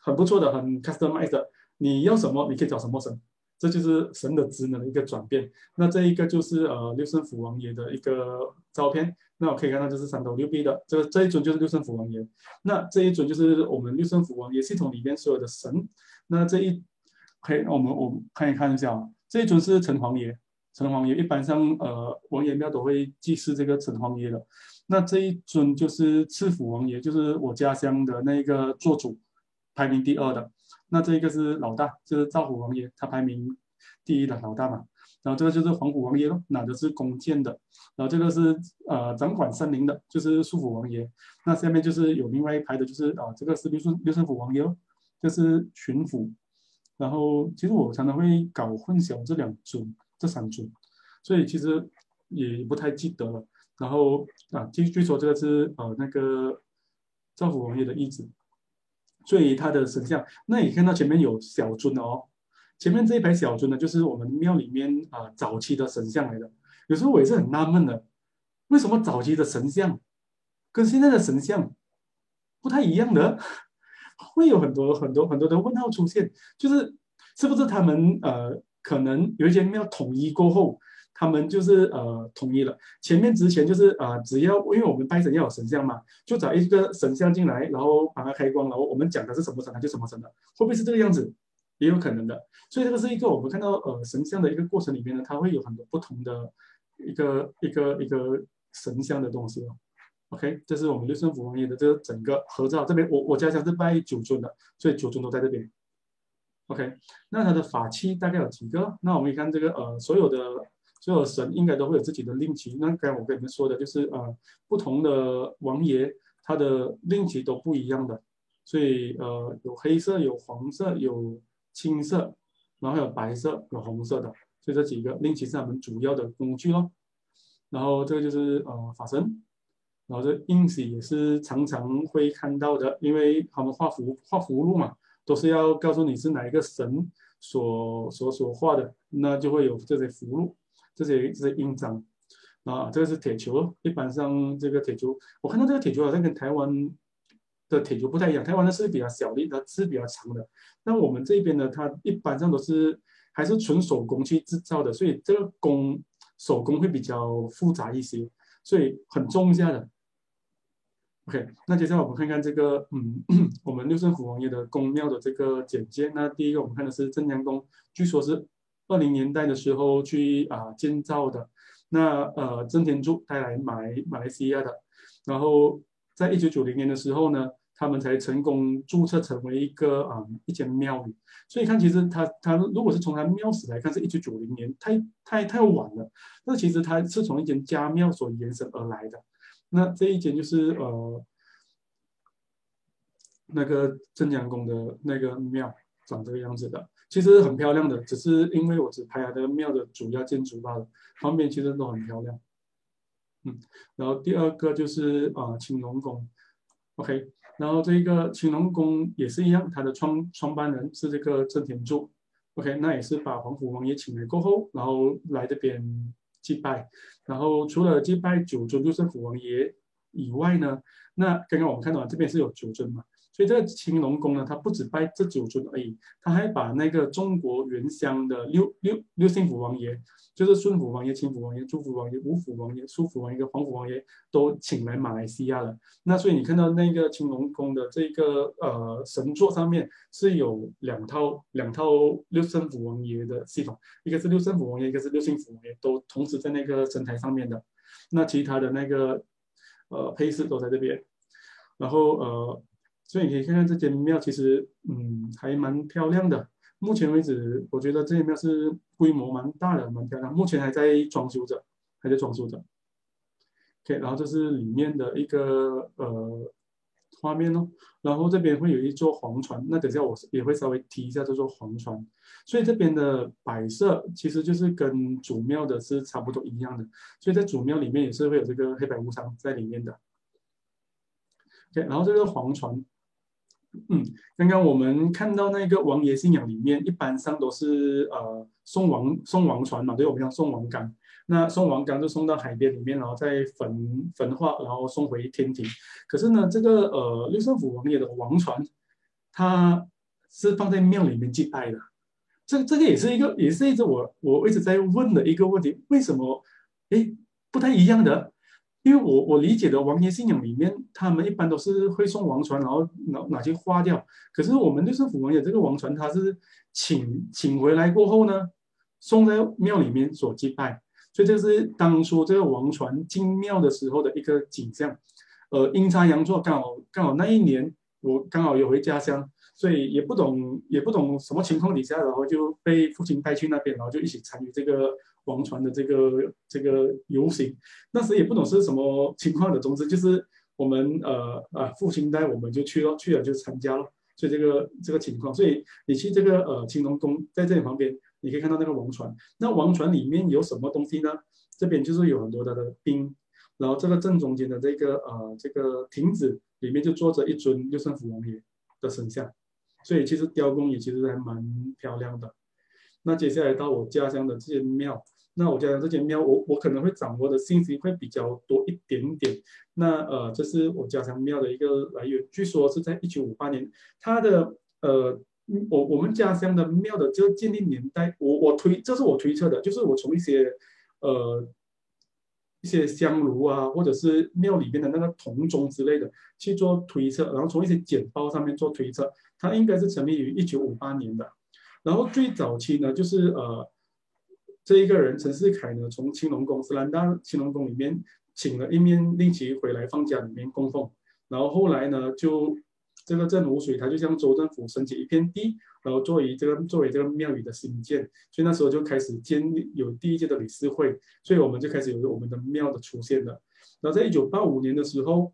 很不错的，很 customized，你要什么你可以找什么神，这就是神的职能的一个转变。那这一个就是呃六圣府王爷的一个照片，那我可以看到这是三头六臂的，这这一尊就是六圣府王爷，那这一尊就是我们六圣府王爷系统里面所有的神，那这一。可以，我们我们看一看一下啊，这一尊是城隍爷，城隍爷一般上呃王爷庙都会祭祀这个城隍爷的。那这一尊就是赤府王爷，就是我家乡的那个做主，排名第二的。那这一个是老大，就是赵府王爷，他排名第一的老大嘛。然后这个就是黄府王爷咯，拿的是弓箭的。然后这个是呃掌管森林的，就是树府王爷。那下面就是有另外一排的，就是啊这个是六顺六顺府王爷咯，这是巡抚。然后，其实我常常会搞混淆这两尊、这三尊，所以其实也不太记得了。然后啊，据据说这个是呃那个赵府王爷的义子，所以他的神像，那你看到前面有小尊哦，前面这一排小尊呢，就是我们庙里面啊早期的神像来的。有时候我也是很纳闷的，为什么早期的神像跟现在的神像不太一样的？会有很多很多很多的问号出现，就是是不是他们呃可能有一些庙统一过后，他们就是呃统一了。前面之前就是、呃，只要因为我们拜神要有神像嘛，就找一个神像进来，然后把它开光，然后我们讲的是什么神，它就什么神的，会不会是这个样子？也有可能的。所以这个是一个我们看到呃神像的一个过程里面呢，它会有很多不同的一个一个一个神像的东西哦。OK，这是我们六顺府王爷的这个整个合照。这边我我家乡是拜九尊的，所以九尊都在这边。OK，那他的法器大概有几个？那我们一看这个呃，所有的所有神应该都会有自己的令旗。那刚才我跟你们说的就是呃，不同的王爷他的令旗都不一样的，所以呃，有黑色、有黄色、有青色，然后有白色、有红色的，就这几个令旗是他们主要的工具咯。然后这个就是呃法神，然后这印玺也是常常会看到的，因为他们画符画符箓嘛。都是要告诉你是哪一个神所所所画的，那就会有这些符箓，这些这些印章啊。这个是铁球，一般上这个铁球，我看到这个铁球好像跟台湾的铁球不太一样，台湾的是比较小的，它是比较长的。那我们这边呢，它一般上都是还是纯手工去制造的，所以这个工手工会比较复杂一些，所以很重一下的。OK，那接下来我们看看这个，嗯，我们六顺府王爷的宫庙的这个简介。那第一个我们看的是镇江宫，据说是二零年代的时候去啊、建造的。那呃，曾田柱带来马来马来西亚的，然后在一九九零年的时候呢，他们才成功注册成为一个啊、一间庙宇。所以看，其实他他如果是从他庙史来看，是一九九零年，太太太晚了。那其实他是从一间家庙所延伸而来的。那这一间就是呃，那个镇江宫的那个庙，长这个样子的，其实很漂亮的，只是因为我只拍了这个庙的主要建筑罢了，旁边其实都很漂亮。嗯，然后第二个就是啊青龙宫，OK，然后这个青龙宫也是一样，它的创创办人是这个郑田柱，OK，那也是把皇府王爷请来过后，然后来这边。祭拜，然后除了祭拜九尊六顺府王爷以外呢，那刚刚我们看到这边是有九尊嘛，所以这个青龙宫呢，它不止拜这九尊而已，它还把那个中国原乡的六六六姓府王爷，就是顺府王爷、清府王爷、朱府王爷、吴府王爷、苏府王爷跟黄府王爷都请来马来西亚了。那所以你看到那个青龙宫的这个呃神座上面是有两套两套六圣府王爷的系统，一个是六圣府王爷，一个是六姓府王爷，都同时在那个神台上面的。那其他的那个呃配饰都在这边，然后呃。所以你可以看看这间庙，其实嗯还蛮漂亮的。目前为止，我觉得这间庙是规模蛮大的，蛮漂亮。目前还在装修着，还在装修着。OK，然后这是里面的一个呃画面哦。然后这边会有一座黄船，那等下我也会稍微提一下这座黄船。所以这边的摆设其实就是跟主庙的是差不多一样的。所以在主庙里面也是会有这个黑白无常在里面的。OK，然后这个黄船。嗯，刚刚我们看到那个王爷信仰里面，一般上都是呃送王送王船嘛，对，我们叫送王岗。那送王岗就送到海边里面，然后再焚焚化，然后送回天庭。可是呢，这个呃六顺府王爷的王船，它是放在庙里面祭拜的。这这个也是一个，也是一直我我一直在问的一个问题，为什么哎不太一样的？因为我我理解的王爷信仰里面，他们一般都是会送王船，然后拿拿去花掉。可是我们六顺府王爷这个王船，他是请请回来过后呢，送在庙里面所祭拜。所以这是当初这个王船进庙的时候的一个景象。呃，阴差阳错，刚好刚好那一年我刚好有回家乡，所以也不懂也不懂什么情况底下，然后就被父亲带去那边，然后就一起参与这个。王船的这个这个游行，那时也不懂是什么情况的，总之就是我们呃呃父亲带我们就去了，去了就参加了，所以这个这个情况，所以你去这个呃青龙宫在这里旁边，你可以看到那个王船，那王船里面有什么东西呢？这边就是有很多的的兵，然后这个正中间的这个呃这个亭子里面就坐着一尊六顺府王爷的神像，所以其实雕工也其实还蛮漂亮的。那接下来到我家乡的这些庙。那我家乡这间庙，我我可能会掌握的信息会比较多一点点。那呃，这是我家乡庙的一个来源，据说是在一九五八年，它的呃，我我们家乡的庙的这个建立年代，我我推，这是我推测的，就是我从一些呃一些香炉啊，或者是庙里边的那个铜钟之类的去做推测，然后从一些简报上面做推测，它应该是成立于一九五八年的。然后最早期呢，就是呃。这一个人陈世凯呢，从青龙宫，斯兰大青龙宫里面请了一面令旗回来放家里面供奉。然后后来呢，就这个镇湖水他就向州政府申请一片地，然后作为这个作为这个庙宇的新建，所以那时候就开始建立有第一届的理事会，所以我们就开始有我们的庙的出现了。然后在一九八五年的时候，